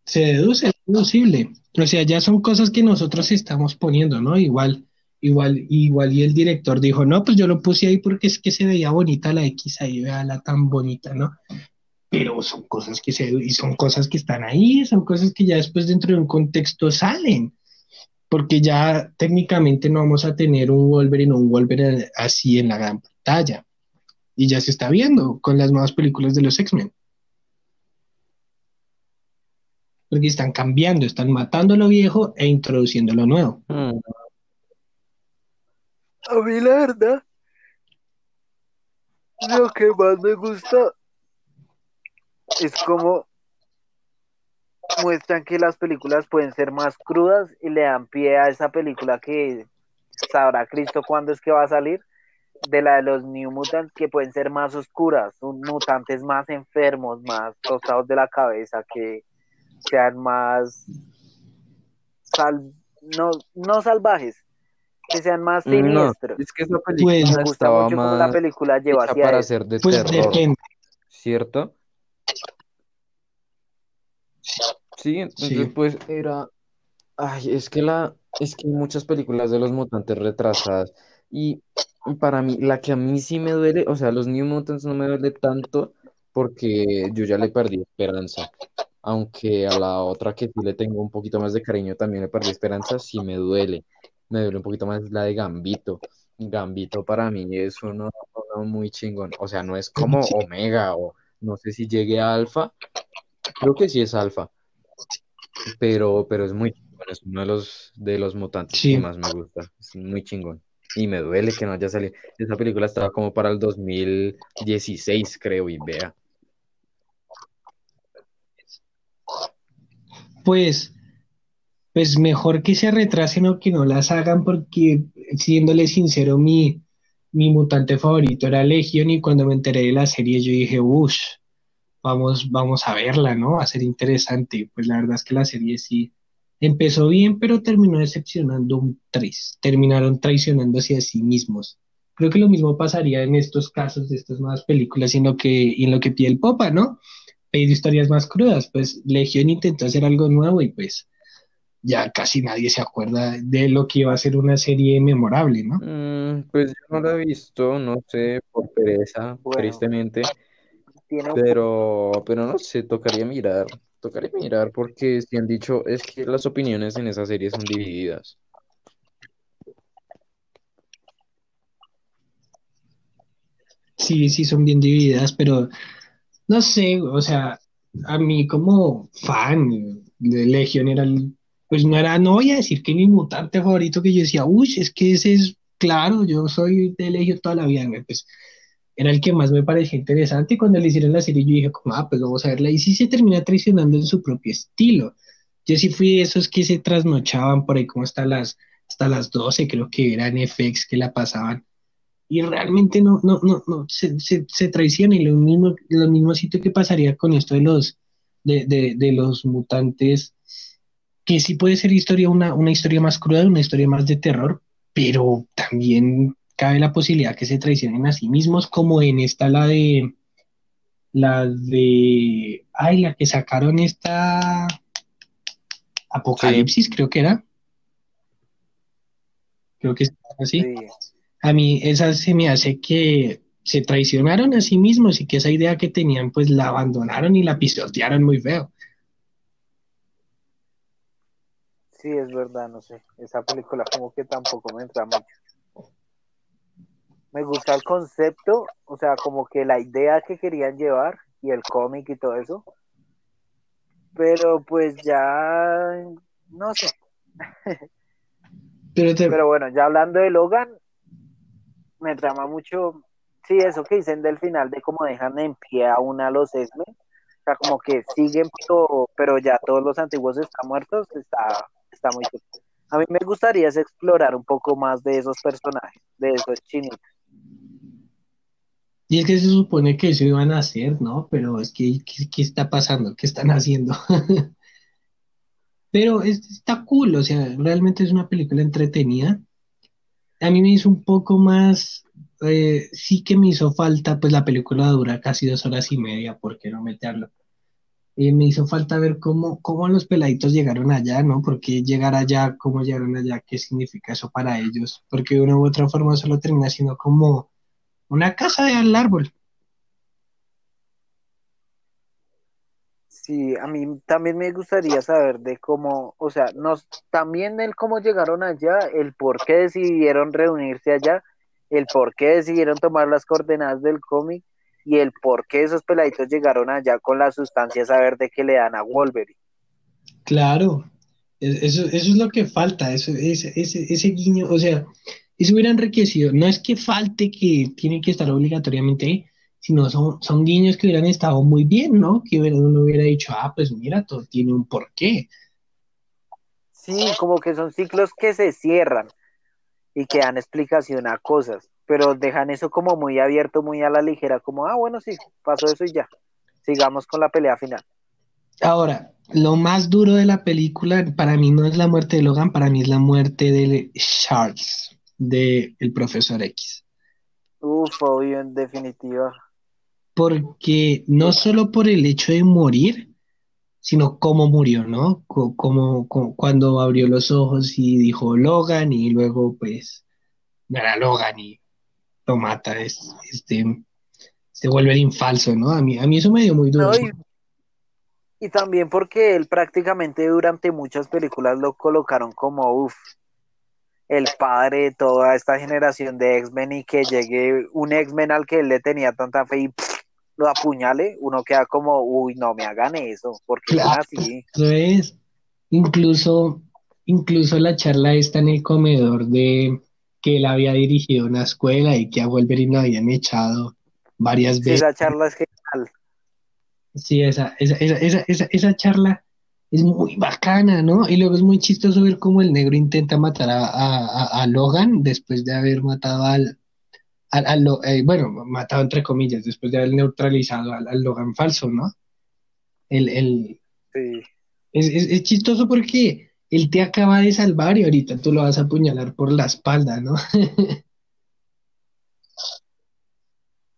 Se deduce, es deducible. O sea, ya son cosas que nosotros estamos poniendo, ¿no? Igual, igual, igual, y el director dijo, no, pues yo lo puse ahí porque es que se veía bonita la X ahí, la tan bonita, ¿no? Pero son cosas que se, y son cosas que están ahí, son cosas que ya después dentro de un contexto salen. Porque ya técnicamente no vamos a tener un Wolverine o un Wolverine así en la gran pantalla. Y ya se está viendo con las nuevas películas de los X-Men. Porque están cambiando, están matando lo viejo e introduciendo lo nuevo. Mm, A mí la verdad, lo que más me gusta es como muestran que las películas pueden ser más crudas y le dan pie a esa película que sabrá Cristo cuándo es que va a salir, de la de los New Mutants, que pueden ser más oscuras, un- mutantes más enfermos, más tostados de la cabeza, que sean más sal- no, no salvajes, que sean más no, siniestros. es que esa Pues, película Me gusta estaba mucho cómo la más película lleva hacia para ser de Pues terror, depende. ¿cierto? Sí, entonces Sí. pues era, ay, es que la, es que hay muchas películas de los mutantes retrasadas y para mí, la que a mí sí me duele, o sea, los New Mutants no me duele tanto porque yo ya le perdí esperanza, aunque a la otra que sí le tengo un poquito más de cariño también le perdí esperanza, sí me duele, me duele un poquito más la de Gambito, Gambito para mí es uno, uno muy chingón. O sea, no es como Omega o no sé si llegue a Alfa. Creo que sí es Alfa. Pero, pero es muy chingón. Es uno de los, de los mutantes Sí. que más me gusta. Es muy chingón. Y me duele que no haya salido. Esa película estaba como para el 2016, creo, y vea. Pues, pues mejor que se retrasen o que no las hagan porque, siéndole sincero, mi, mi mutante favorito era Legion y cuando me enteré de la serie yo dije, uff, vamos, vamos a verla, ¿no? Va a ser interesante. Pues la verdad es que la serie sí empezó bien, pero terminó decepcionando un 3. Terminaron traicionándose a sí mismos. Creo que lo mismo pasaría en estos casos de estas nuevas películas y en lo que, y en lo que pide el Popa, ¿no? Pedir historias más crudas. Pues Legion intentó hacer algo nuevo y pues ya casi nadie se acuerda de lo que iba a ser una serie memorable, ¿no? Mm, pues yo no la he visto, no sé, por pereza, Bueno. tristemente. Tiene un Pero, pero no sé, tocaría mirar, tocaría mirar porque si han dicho, es que las opiniones en esa serie son divididas. Sí, sí, son bien divididas, pero no sé, o sea, a mí como fan de Legion era el, pues no era, no voy a decir que mi mutante favorito que yo decía, uy, es que ese es, claro, yo soy de Legion toda la vida, güey", pues era el que más me parecía interesante. Y cuando le hicieron la serie yo dije como, ah, pues vamos a verla y sí se termina traicionando en su propio estilo. Yo sí fui de esos que se trasnochaban por ahí como hasta las, hasta las 12, creo que eran FX que la pasaban. Y realmente no, no, no, no, se, se, se traiciona. Y lo mismo, lo mismo sitio que pasaría con esto de los, de, de, de los mutantes, que sí puede ser historia, una, una historia más cruda, una historia más de terror, pero también cabe la posibilidad que se traicionen a sí mismos, como en esta la de, la de, ay, la que sacaron esta Apocalipsis, creo que era. Creo que es así. Sí. A mí esa se me hace que se traicionaron a sí mismos y que esa idea que tenían pues la abandonaron y la pisotearon muy feo. Sí, es verdad, no sé. Esa película como que tampoco me entra mucho. Me gusta el concepto, o sea, como que la idea que querían llevar y el cómic y todo eso. Pero pues ya, no sé. Pero, te- Pero bueno, ya hablando de Logan, me trama mucho, sí, eso que dicen del final de cómo dejan en pie aún a los X-Men. O sea, como que siguen, pero, pero ya todos los antiguos están muertos, está, está muy. A mí me gustaría es explorar un poco más de esos personajes, de esos chinitos. Y es que se supone que eso iban a hacer, ¿no? Pero es que, ¿qué, qué está pasando? ¿Qué están haciendo? Pero es- está cool, o sea, realmente es una película entretenida. A mí me hizo un poco más, eh, sí que me hizo falta, pues la película dura casi dos horas y media, ¿por qué no meterlo? Eh, me hizo falta ver cómo, cómo los peladitos llegaron allá, ¿no? Porque llegar allá, cómo llegaron allá, qué significa eso para ellos, porque de una u otra forma solo termina siendo como una casa de al árbol. Sí, a mí también me gustaría saber de cómo, o sea, nos, también el cómo llegaron allá, el por qué decidieron reunirse allá, el por qué decidieron tomar las coordenadas del cómic y el por qué esos peladitos llegaron allá con la sustancia saber de que le dan a Wolverine. Claro, es- eso, eso es lo que falta, eso, ese, ese, ese guiño, o sea, eso hubiera enriquecido. No es que falte que tiene que estar obligatoriamente ahí, sino son, son guiños que hubieran estado muy bien, ¿no? Que hubiera- uno hubiera dicho, ah, pues mira, todo tiene un porqué. Sí, como que son ciclos que se cierran y que dan explicación a cosas, pero dejan eso como muy abierto, muy a la ligera, como, ah, bueno, sí, pasó eso y ya. Sigamos con la pelea final. Ahora, lo más duro de la película para mí no es la muerte de Logan, para mí es la muerte de Charles, de el profesor X. Uf, obvio, en definitiva. porque no solo por el hecho de morir, sino cómo murió, ¿no? Co- Como, co- cuando abrió los ojos y dijo Logan y luego pues no era Logan y lo mata, es, este, se vuelve infalso, ¿no? A mí, a mí eso me dio muy duro. No, y, y también porque él prácticamente durante muchas películas lo colocaron como uff. El padre de toda esta generación de X-Men y que llegue un X-Men al que él le tenía tanta fe y pff, lo apuñale, uno queda como, uy, no me hagan eso, porque eran así. Eso es. Incluso, incluso la charla está en el comedor de que él había dirigido una escuela y que a Wolverine lo habían echado varias Sí, veces. esa charla es genial. Sí, esa, esa, esa, esa, esa, esa charla es muy bacana, ¿no? Y luego es muy chistoso ver cómo el negro intenta matar a, a, Logan después de haber matado al, al, eh, bueno, matado entre comillas, después de haber neutralizado al, al Logan falso, ¿no? El, el, Sí. es, es, es chistoso porque él te acaba de salvar y ahorita tú lo vas a apuñalar por la espalda, ¿no?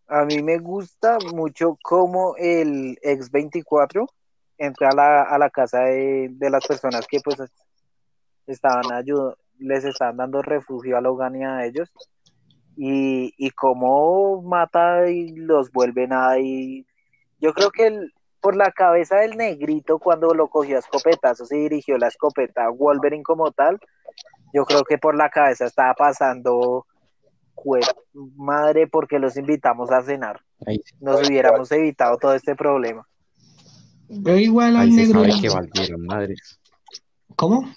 A mí me gusta mucho cómo el X-24 entra a la, a la casa de, de las personas que pues estaban ayudando, les estaban dando refugio a Logan y a ellos y, y cómo mata y los vuelve nada y yo creo que el- por la cabeza del negrito cuando lo cogió a escopetazos y dirigió la escopeta a Wolverine como tal, yo creo que por la cabeza estaba pasando "Jue- madre porque los invitamos a cenar Ahí, nos hubiéramos evitado todo este problema. Pero igual al se negro, sabe que valieron madres. ¿cómo?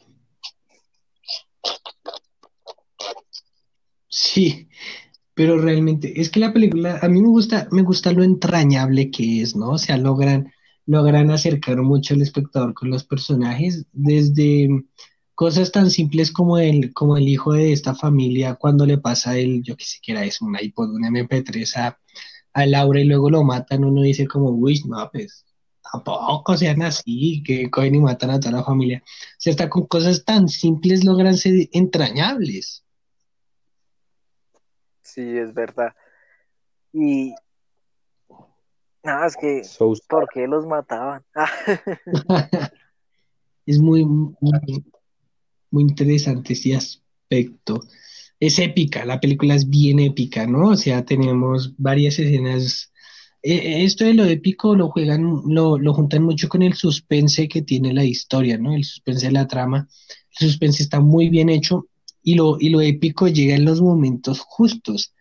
Sí, pero realmente es que la película a mí me gusta, me gusta lo entrañable que es, ¿no? O sea, logran, logran acercar mucho al espectador con los personajes, desde cosas tan simples como el, como el hijo de esta familia cuando le pasa el, yo que sé que era eso, un iPod, un MP3 a, a Laura y luego lo matan, uno dice como, uy, no, pues tampoco sean así, que cogen y matan a toda la familia. O sea, hasta con cosas tan simples logran ser entrañables. Sí, es verdad. Y nada, es que So- ¿por qué los mataban? Es muy, muy, muy interesante ese aspecto. Es épica, la película es bien épica, ¿no? O sea, tenemos varias escenas. Eh, esto de lo épico lo juegan, lo, lo juntan mucho con el suspense que tiene la historia, ¿no? El suspense de la trama. El suspense está muy bien hecho y lo, y lo épico llega en los momentos justos.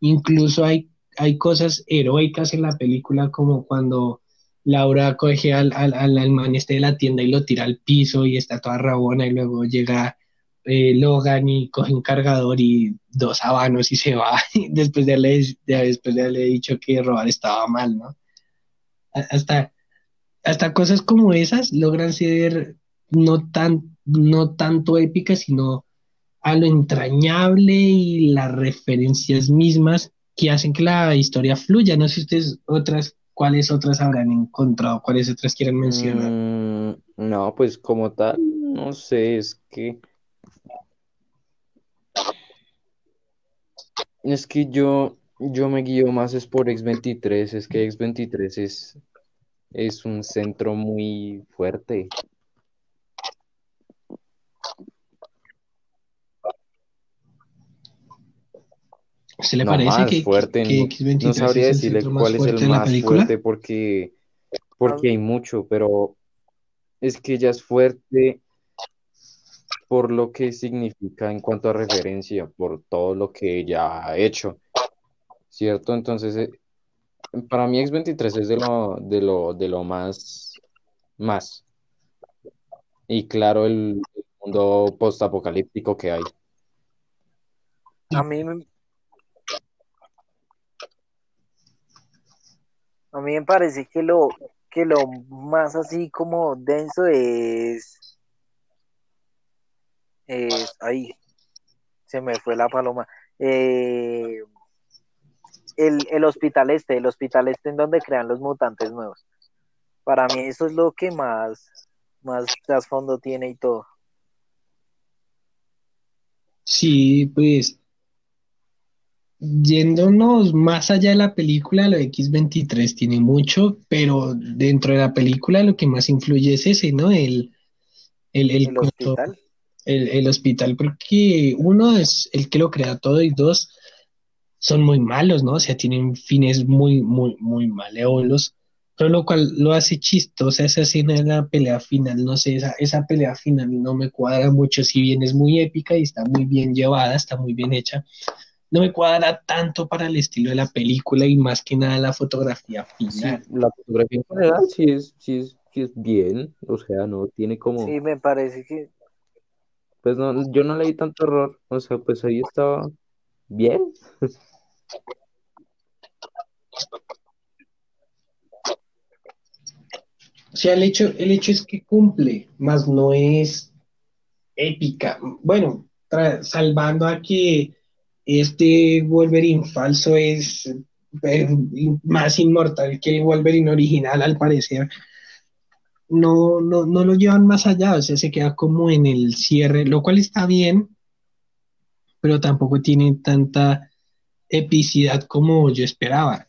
Incluso hay, hay cosas heroicas en la película, como cuando Laura coge al, al, al, este de la tienda y lo tira al piso y está toda rabona y luego llega eh, Logan y coge un cargador y dos habanos y se va después de haberle, de- después de haberle dicho que robar estaba mal, ¿no? Hasta, hasta cosas como esas logran ser no tan, no tanto épicas, sino a lo entrañable y las referencias mismas que hacen que la historia fluya. No sé ustedes otras, cuáles otras habrán encontrado, cuáles otras quieren mencionar. Mm, no, pues como tal, no sé, es que es que yo yo me guío más es por X23, es que X23 es es un centro muy fuerte. ¿A ¿Se le No parece más que, fuerte, que no, X23 no sabría es el decirle cuál es el más fuerte porque porque hay mucho, pero es que ya es fuerte por lo que significa en cuanto a referencia, por todo lo que ella ha hecho, ¿cierto? Entonces, eh, para mí X23 es de lo, de lo, de lo más, más. Y claro, el mundo postapocalíptico que hay. A mí, a mí me parece que lo, que lo más así como denso es, es, ahí, se me fue la paloma. Eh, el, el hospital este, el hospital este en donde crean los mutantes nuevos. Para mí eso es lo que más, más trasfondo tiene y todo. Sí, pues yéndonos más allá de la película, lo de X23 tiene mucho, pero dentro de la película lo que más influye es ese, ¿no? El, el, el El hospital. El, el hospital, porque uno es el que lo crea todo y dos son muy malos, ¿no? O sea, tienen fines muy, muy, muy malévolos. Pero lo cual lo hace chistosa esa escena de la pelea final, no sé, esa, esa pelea final no me cuadra mucho, si bien es muy épica y está muy bien llevada, está muy bien hecha, no me cuadra tanto para el estilo de la película y más que nada la fotografía Sí, final. la fotografía en general sí es, sí es, sí es bien, o sea, no tiene como, Sí, me parece que pues no, yo no le di tanto error, o sea, pues ahí estaba bien. O sea, el hecho, el hecho es que cumple, más no es épica. Bueno, salvando a que este Wolverine falso es eh, más inmortal que el Wolverine original, al parecer. No, no, no lo llevan más allá, o sea, se queda como en el cierre, lo cual está bien, pero tampoco tiene tanta epicidad como yo esperaba.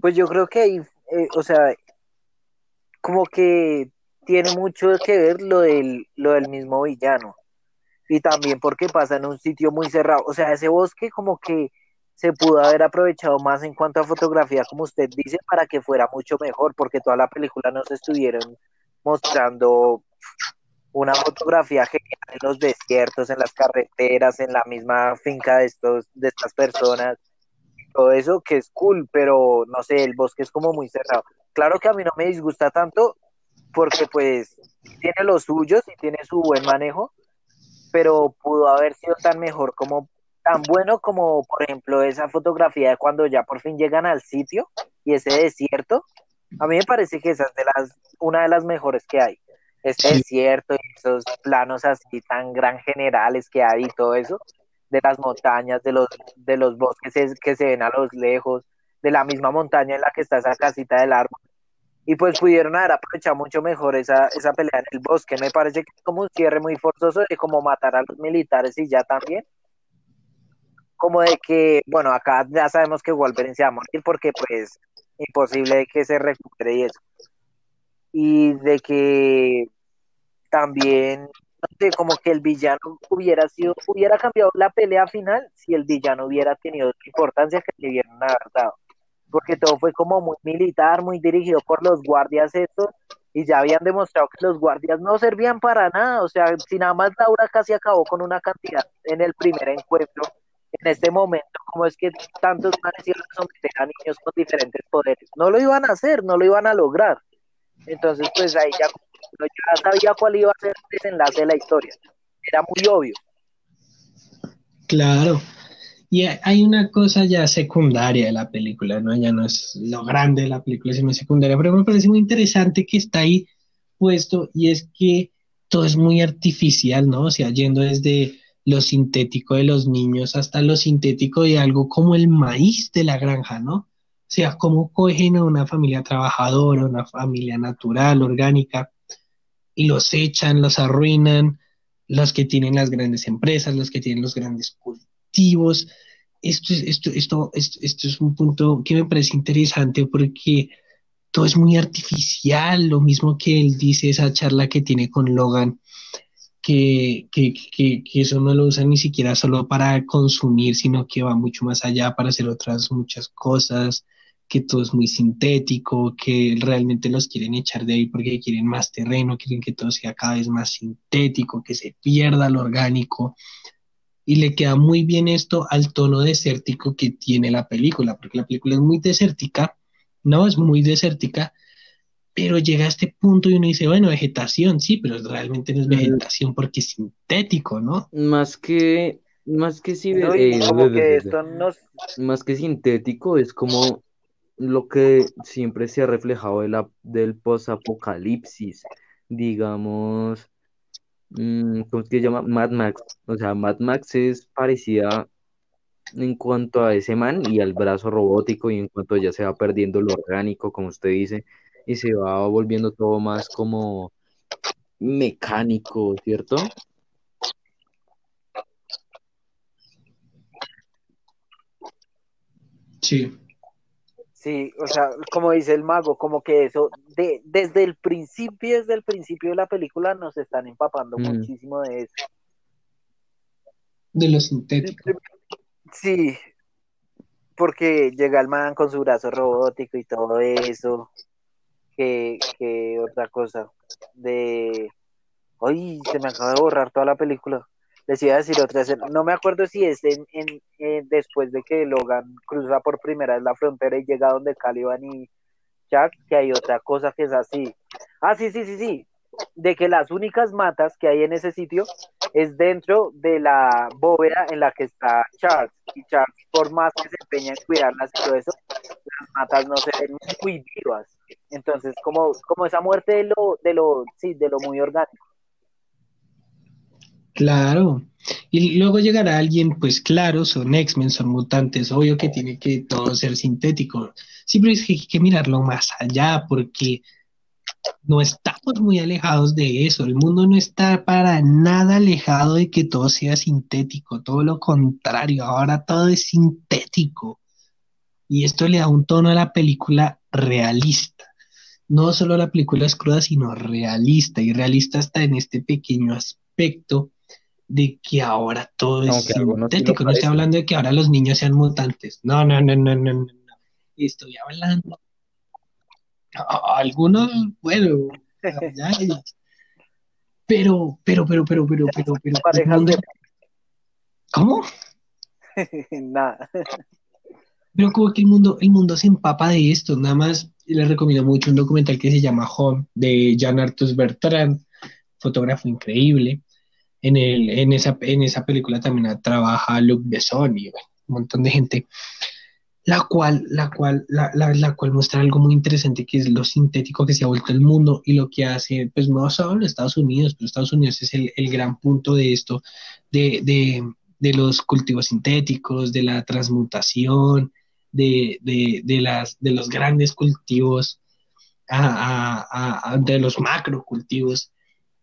Pues yo creo que ahí, eh, o sea, como que tiene mucho que ver lo del, lo del mismo villano. Y también porque pasa en un sitio muy cerrado. O sea, ese bosque como que se pudo haber aprovechado más en cuanto a fotografía, como usted dice, para que fuera mucho mejor, porque toda la película nos estuvieron mostrando una fotografía genial en los desiertos, en las carreteras, en la misma finca de estos, de estas personas, todo eso que es cool, pero no sé, el bosque es como muy cerrado. Claro que a mí no me disgusta tanto, porque pues tiene los suyos y tiene su buen manejo, pero pudo haber sido tan mejor como tan bueno como por ejemplo esa fotografía de cuando ya por fin llegan al sitio y ese desierto a mí me parece que esa es de las una de las mejores que hay Sí. desierto y esos planos así tan gran generales que hay y todo eso de las montañas de los de los bosques es- que se ven a los lejos de la misma montaña en la que está esa casita del árbol y pues pudieron haber aprovechado mucho mejor esa, esa pelea en el bosque. Me parece que es como un cierre muy forzoso de como matar a los militares y ya también. Como de que, bueno, acá ya sabemos que Wolverine se va a morir porque pues imposible que se recupere y eso. Y de que también, como que el villano hubiera sido, hubiera cambiado la pelea final si el villano hubiera tenido la importancia que le hubieran dado porque todo fue como muy militar, muy dirigido por los guardias estos, y ya habían demostrado que los guardias no servían para nada, o sea, si nada más Laura casi acabó con una cantidad en el primer encuentro, en este momento, como es que tantos manes iban a someter a niños con diferentes poderes, no lo iban a hacer, no lo iban a lograr, entonces pues ahí ya, ya sabía cuál iba a ser el desenlace de la historia, era muy obvio. Claro. Y hay una cosa ya secundaria de la película, ¿no? Ya no es lo grande de la película, sino secundaria, pero me parece muy interesante que está ahí puesto y es que todo es muy artificial, ¿no? O sea, yendo desde lo sintético de los niños hasta lo sintético de algo como el maíz de la granja, ¿no? O sea, cómo cogen a una familia trabajadora, una familia natural, orgánica, y los echan, los arruinan, los que tienen las grandes empresas, los que tienen los grandes cultivos. Esto es, esto, esto, esto, esto es un punto que me parece interesante porque todo es muy artificial, lo mismo que él dice, esa charla que tiene con Logan, que, que, que, eso no lo usan ni siquiera solo para consumir, sino que va mucho más allá para hacer otras muchas cosas, que todo es muy sintético, que realmente los quieren echar de ahí porque quieren más terreno, quieren que todo sea cada vez más sintético, que se pierda lo orgánico. Y le queda muy bien esto al tono desértico que tiene la película, porque la película es muy desértica, no es muy desértica, pero llega a este punto y uno dice, bueno, vegetación, sí, pero realmente no es vegetación porque es sintético, ¿no? Más que, más que. Y eh, como que esto nos, más que sintético, es como lo que siempre se ha reflejado de la, del posapocalipsis, digamos, mm, ¿cómo es que se llama? Mad Max. O sea, Mad Max es parecida en cuanto a ese man y al brazo robótico y en cuanto ya se va perdiendo lo orgánico, como usted dice, y se va volviendo todo más como mecánico, ¿cierto? Sí. Sí, o sea, como dice el mago, como que eso, de, desde el principio, desde el principio de la película nos están empapando Mm. muchísimo de eso. De lo sintético. Sí, porque llega el man con su brazo robótico y todo eso. Que, que otra cosa. De. Ay, se me acaba de borrar toda la película. Les iba a decir otra escena. No me acuerdo si es en, en, en- después de que Logan cruza por primera vez la frontera y llega donde Caliban y Jack, que hay otra cosa que es así. Ah, sí, sí, sí, sí. De que las únicas matas que hay en ese sitio es dentro de la bóveda en la que está Charles. Y Charles, por más que se empeña en cuidarlas y todo eso, las matas no se ven muy vivas. Entonces, como, como esa muerte de lo, de lo, sí, de lo muy orgánico. Claro. Y luego llegará alguien, pues claro, son X-Men, son mutantes, obvio que tiene que todo ser sintético. Pero es que hay que mirarlo más allá porque no estamos muy alejados de eso. El mundo no está para nada alejado de que todo sea sintético, todo lo contrario, ahora todo es sintético. Y esto le da un tono a la película realista. No solo la película es cruda, sino realista. Y realista está en este pequeño aspecto de que ahora todo es algunos sí sintético. No estoy hablando de que ahora los niños sean mutantes. No, no, no, no, no, no. no. Estoy hablando. Algunos, bueno, ya, ya. pero, pero, pero, pero, pero, pero, pero, Parejas ¿dónde- que- ¿cómo? Nada. Pero como que el mundo, el mundo se empapa de esto. Nada más les recomiendo mucho un documental que se llama Home de Jean Arthus Bertrand, fotógrafo increíble. En el, en esa, en esa película también trabaja Luc Besson y un montón de gente. La cual, la cual, la, la, cual muestra algo muy interesante que es lo sintético que se ha vuelto el mundo y lo que hace, pues no solo Estados Unidos, pero Estados Unidos es el, el gran punto de esto, de, de, de los cultivos sintéticos, de la transmutación, de, de, de, las, de los grandes cultivos, a, a, a, de los macrocultivos.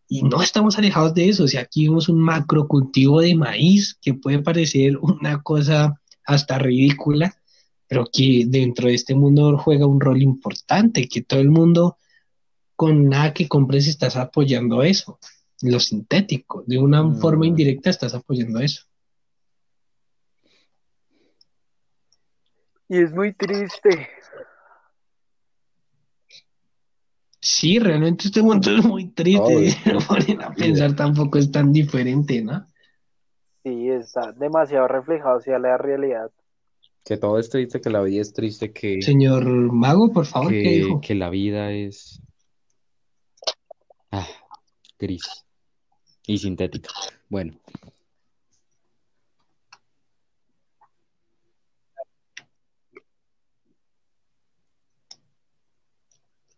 Y no estamos alejados de eso. O sea, aquí vemos un macrocultivo de maíz que puede parecer una cosa hasta ridícula, pero que dentro de este mundo juega un rol importante, que todo el mundo con nada que compres estás apoyando eso, lo sintético, de una Mm. forma indirecta estás apoyando eso. Y es muy triste. Sí, realmente este mundo es muy triste. Lo ponen a pensar, tampoco es tan diferente, ¿no? Sí, está demasiado reflejado hacia la realidad. Que todo es triste, que la vida es triste, que, Señor Mago, por favor, ¿qué dijo? que la vida es ah, gris y sintética. Bueno,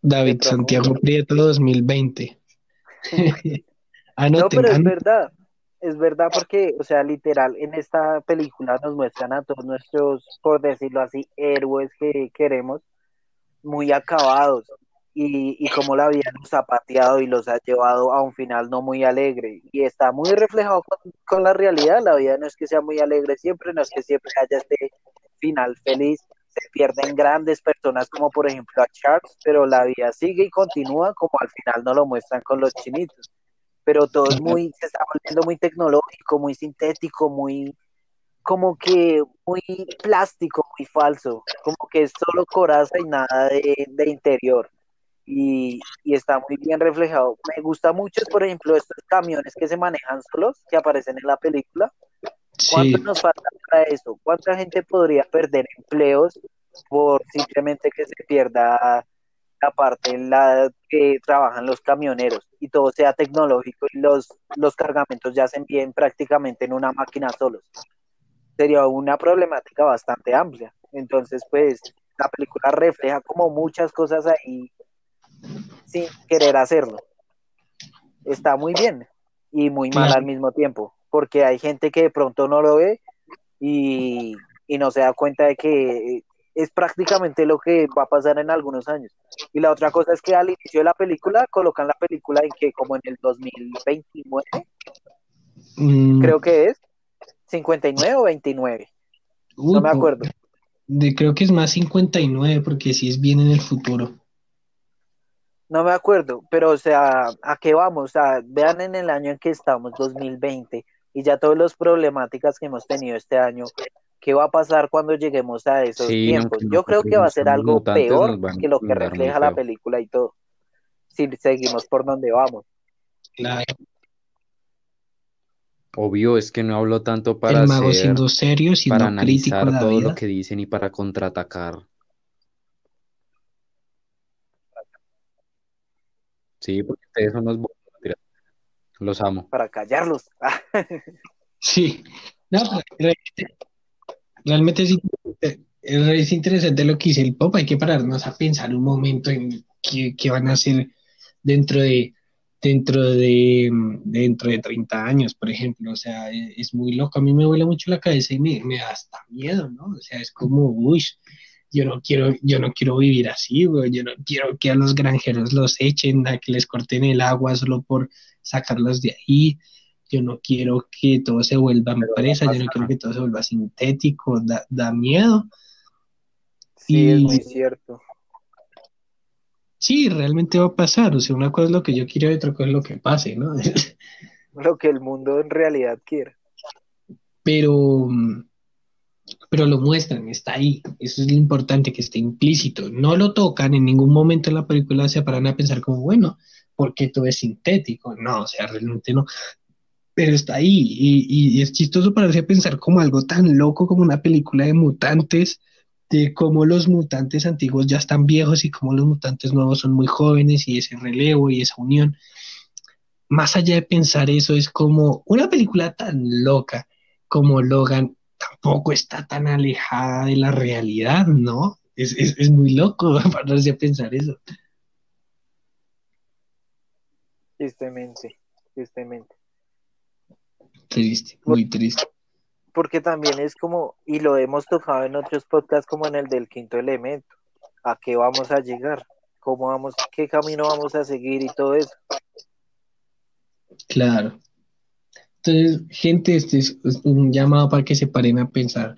David Santiago. Prieto 2020. No, Anoten, pero es verdad. Es verdad porque, o sea, literal, en esta película nos muestran a todos nuestros, por decirlo así, héroes que queremos, muy acabados. Y, y cómo la vida los ha pateado y los ha llevado a un final no muy alegre. Y está muy reflejado con, con la realidad. La vida no es que sea muy alegre siempre, no es que siempre haya este final feliz. Se pierden grandes personas como por ejemplo a Charles, pero la vida sigue y continúa como al final no lo muestran con los chinitos pero todo es muy, se está volviendo muy tecnológico, muy sintético, muy, como que muy plástico, muy falso, como que es solo coraza y nada de, de interior. Y, y está muy bien reflejado. Me gusta mucho, por ejemplo, estos camiones que se manejan solos, que aparecen en la película. ¿Cuánto Sí, nos falta para eso? ¿Cuánta gente podría perder empleos por simplemente que se pierda la parte en la que trabajan los camioneros y todo sea tecnológico y los, los cargamentos ya se envíen prácticamente en una máquina solos? Sería una problemática bastante amplia. Entonces, pues, la película refleja como muchas cosas ahí sin querer hacerlo. Está muy bien y muy mal al mismo tiempo, porque hay gente que de pronto no lo ve y, y no se da cuenta de que es prácticamente lo que va a pasar en algunos años. Y la otra cosa es que al inicio de la película colocan la película en que como en el 2029, mm, creo que es 59 o 29, uy, no me acuerdo. de- creo que es más 59 porque si es bien en el futuro. No me acuerdo, pero o sea, ¿a qué vamos? O sea, vean en el año en que estamos, 2020, y ya todas las problemáticas que hemos tenido este año, ¿qué va a pasar cuando lleguemos a esos Sí, tiempos? Yo creo que va a ser algo peor que lo que refleja la película y todo, si seguimos por donde vamos. Claro, Obvio, es que no hablo tanto para el mago ser, siendo serio, para siendo analizar todo lo que dicen y para contraatacar. Sí, porque ustedes son los. Los amo. Para callarlos. Sí, no, realmente, realmente es, interesante- es interesante lo que dice el Pop. Hay que pararnos a pensar un momento en qué, qué van a hacer dentro de, dentro de, dentro de 30 años, por ejemplo. O sea, es, es muy loco. A mí me vuela mucho la cabeza y me, me da hasta miedo, ¿no? O sea, es como, uy, yo no quiero, yo no quiero vivir así, güey. Yo no quiero que a los granjeros los echen, a que les corten el agua solo por sacarlos de ahí. Yo no quiero que todo se vuelva empresa, yo no quiero que todo se vuelva sintético, da, da miedo. Sí, es muy cierto. Sí, realmente va a pasar. O sea, una cosa es lo que yo quiero y otra cosa es lo que pase, ¿no? Lo que el mundo en realidad quiere. Pero, pero lo muestran, está ahí. Eso es lo importante, que esté implícito. No lo tocan en ningún momento en la película, se paran a pensar como, bueno, porque todo es sintético. No, o sea, realmente no. Pero está ahí y, es chistoso pararse a pensar como algo tan loco como una película de mutantes, de cómo los mutantes antiguos ya están viejos y cómo los mutantes nuevos son muy jóvenes y ese relevo y esa unión. Más allá de pensar eso, es como una película tan loca como Logan tampoco está tan alejada de la realidad, ¿no? Es, es, es muy loco pararse a pensar eso. Tristemente, tristemente. Triste, muy triste. Porque también es como, y lo hemos tocado en otros podcasts como en el del quinto elemento, ¿a qué vamos a llegar? ¿Cómo vamos, qué camino vamos a seguir y todo eso? Claro. Entonces, gente, este es un llamado para que se paren a pensar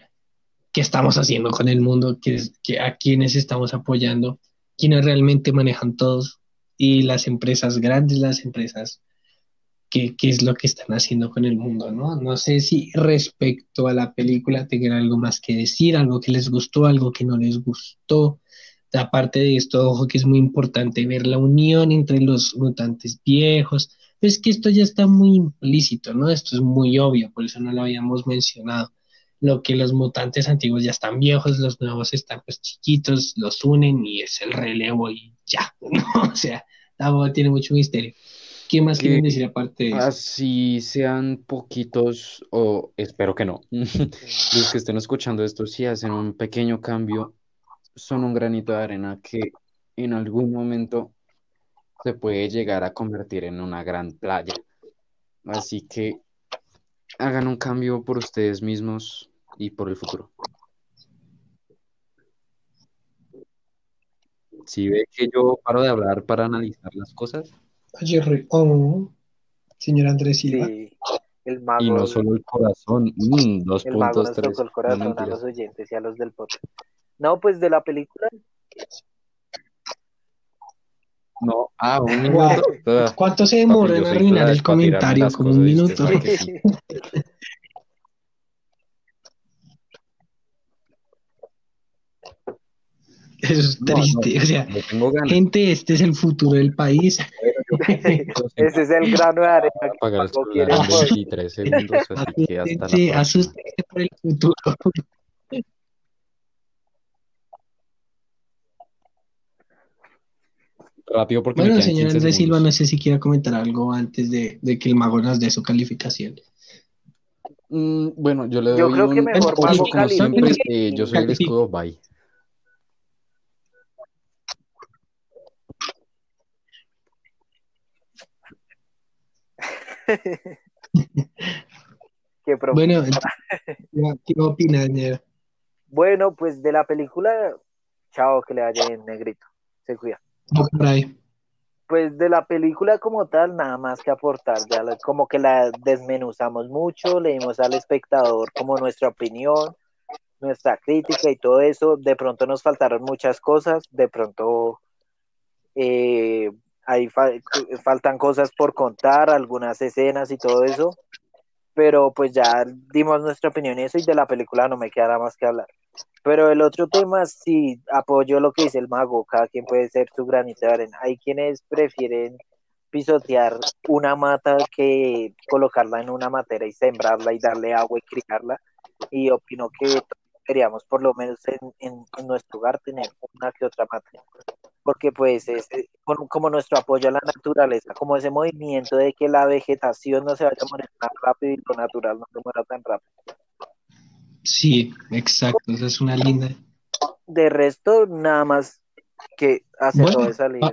qué estamos haciendo con el mundo, qué a quiénes estamos apoyando, quiénes realmente manejan todos y las empresas grandes, las empresas, qué, qué es lo que están haciendo con el mundo, ¿no? No sé si respecto a la película tengan algo más que decir, algo que les gustó, algo que no les gustó. Aparte de esto, ojo que es muy importante ver la unión entre los mutantes viejos. Es que esto ya está muy implícito, ¿no? Esto es muy obvio, por eso no lo habíamos mencionado. Lo que los mutantes antiguos ya están viejos, los nuevos están pues chiquitos, los unen y es el relevo y ya, ¿no? O sea, tampoco tiene mucho misterio. ¿Qué más Que quieren decir aparte de eso? Así sean poquitos, o espero que no. Los que estén escuchando esto, si hacen un pequeño cambio, son un granito de arena que en algún momento se puede llegar a convertir en una gran playa. Así que hagan un cambio por ustedes mismos y por el futuro. Si ve que yo paro de hablar para analizar las cosas, Jerry, oh, señor Andrés Silva. Sí, el mago, y no solo el corazón, mm, dos el mago puntos, nos tres. tocó el No, a mentiras. los oyentes y a los del podcast. No, pues de la película, No, ah, un minuto. Ah, ¿Cuánto se demora en arruinar el comentario? Como un minuto. sí. Eso es No, triste. no, O sea, ganas. gente, este es el futuro del país. ese es el grano de arena que apagar el celular en morir. 23 segundos, así que hasta la próxima. asústense por el futuro. Rápido porque me Bueno, quedan señor 15 Andrés Silva, no sé si quiera comentar algo antes de, de que el mago nos dé su calificación. Mm, bueno, yo le Yo doy creo que un mejor ocho, Mago como siempre, eh, yo soy el escudo, bye. Qué. Bueno, ¿qué- ¿qué opina, señor? Bueno, pues de la película, chao, que le vaya bien, negrito. Se cuida. Pues de la película como tal, nada más que aportar, ya la- como que la desmenuzamos mucho, le dimos al espectador como nuestra opinión, nuestra crítica y todo eso. De pronto nos faltaron muchas cosas, de pronto eh, ahí fa- faltan cosas por contar, algunas escenas y todo eso. pero pues ya dimos nuestra opinión y eso y de la película no me queda nada más que hablar. Pero el otro tema, sí, apoyo lo que dice el mago, cada quien puede ser su granito de arena. Hay quienes prefieren pisotear una mata que colocarla en una matera y sembrarla y darle agua y criarla. Y opino que queríamos por lo menos en, en, nuestro hogar tener una que otra mata. Porque pues es como nuestro apoyo a la naturaleza, como ese movimiento de que la vegetación no se vaya a morir tan rápido y lo natural no se muera tan rápido. Sí, exacto, esa es una linda. De resto, nada más que hace todo esa línea.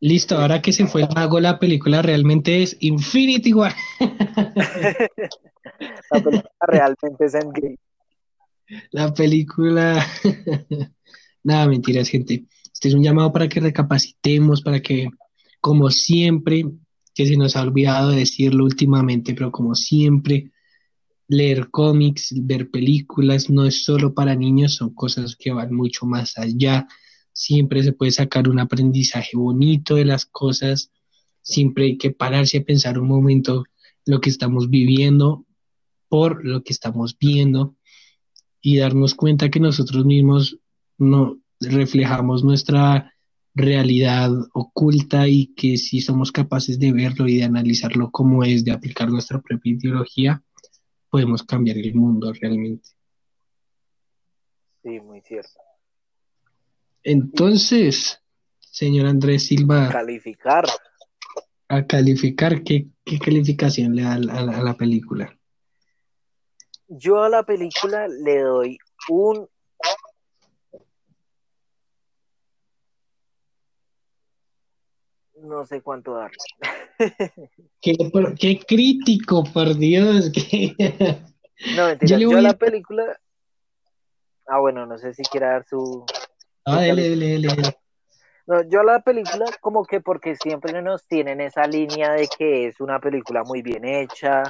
Listo, ahora que se fue el mago, la película realmente es Infinity War. la película realmente es Endgame. La película. Nada, mentiras, gente. Este es un llamado para que recapacitemos, para que, como siempre, que se nos ha olvidado decirlo últimamente, pero como siempre, leer cómics, ver películas, no es solo para niños, son cosas que van mucho más allá. Siempre se puede sacar un aprendizaje bonito de las cosas, siempre hay que pararse a pensar un momento lo que estamos viviendo por lo que estamos viendo y darnos cuenta que nosotros mismos no reflejamos nuestra realidad oculta y que si somos capaces de verlo y de analizarlo como es, de aplicar nuestra propia ideología, podemos cambiar el mundo realmente. Sí, muy cierto. Entonces, señor Andrés Silva. Calificar. A calificar, ¿qué, calificación le da a, la película? Yo a la película le doy un no sé cuánto darle. ¿Qué, crítico, por Dios. No, mentira, yo, a la película. Ah, bueno, no sé si quiere dar su, Ah, no, yo la película como que porque siempre nos tienen esa línea de que es una película muy bien hecha,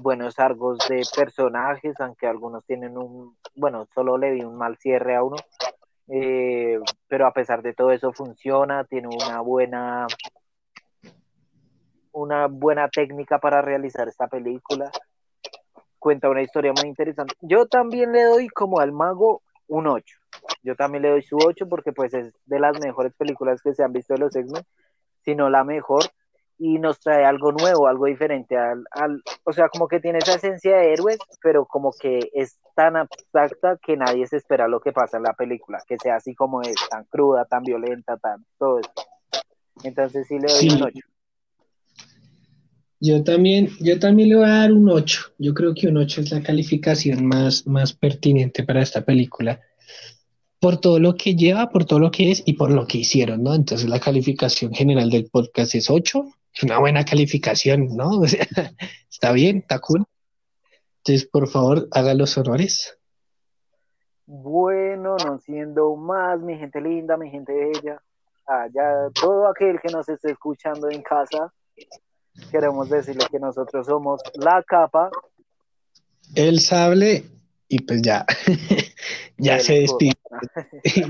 buenos argos de personajes, aunque algunos tienen un, bueno, solo le vi un mal cierre a uno, eh, pero a pesar de todo eso funciona, tiene una buena, una buena técnica para realizar esta película, cuenta una historia muy interesante. Yo también le doy como al mago un 8. Yo también le doy su 8 porque pues es de las mejores películas que se han visto de los X-Men, si no la mejor, y nos trae algo nuevo, algo diferente, al, al, o sea, como que tiene esa esencia de héroes, pero como que es tan abstracta que nadie se espera lo que pasa en la película, que sea así como es, tan cruda, tan violenta, tan todo eso. Entonces sí le doy un 8. Yo también, yo también le voy a dar un 8. Yo creo que un 8 es la calificación más, más pertinente para esta película. Por todo lo que lleva, por todo lo que es y por lo que hicieron, ¿no? Entonces la calificación general del podcast es 8. Una buena calificación, ¿no? está bien, está cool. Entonces, por favor, haga los honores. Bueno, no siendo más, mi gente linda, mi gente bella, allá, todo aquel que nos esté escuchando en casa, queremos decirle que nosotros somos la capa. El sable y pues ya, ya se despide.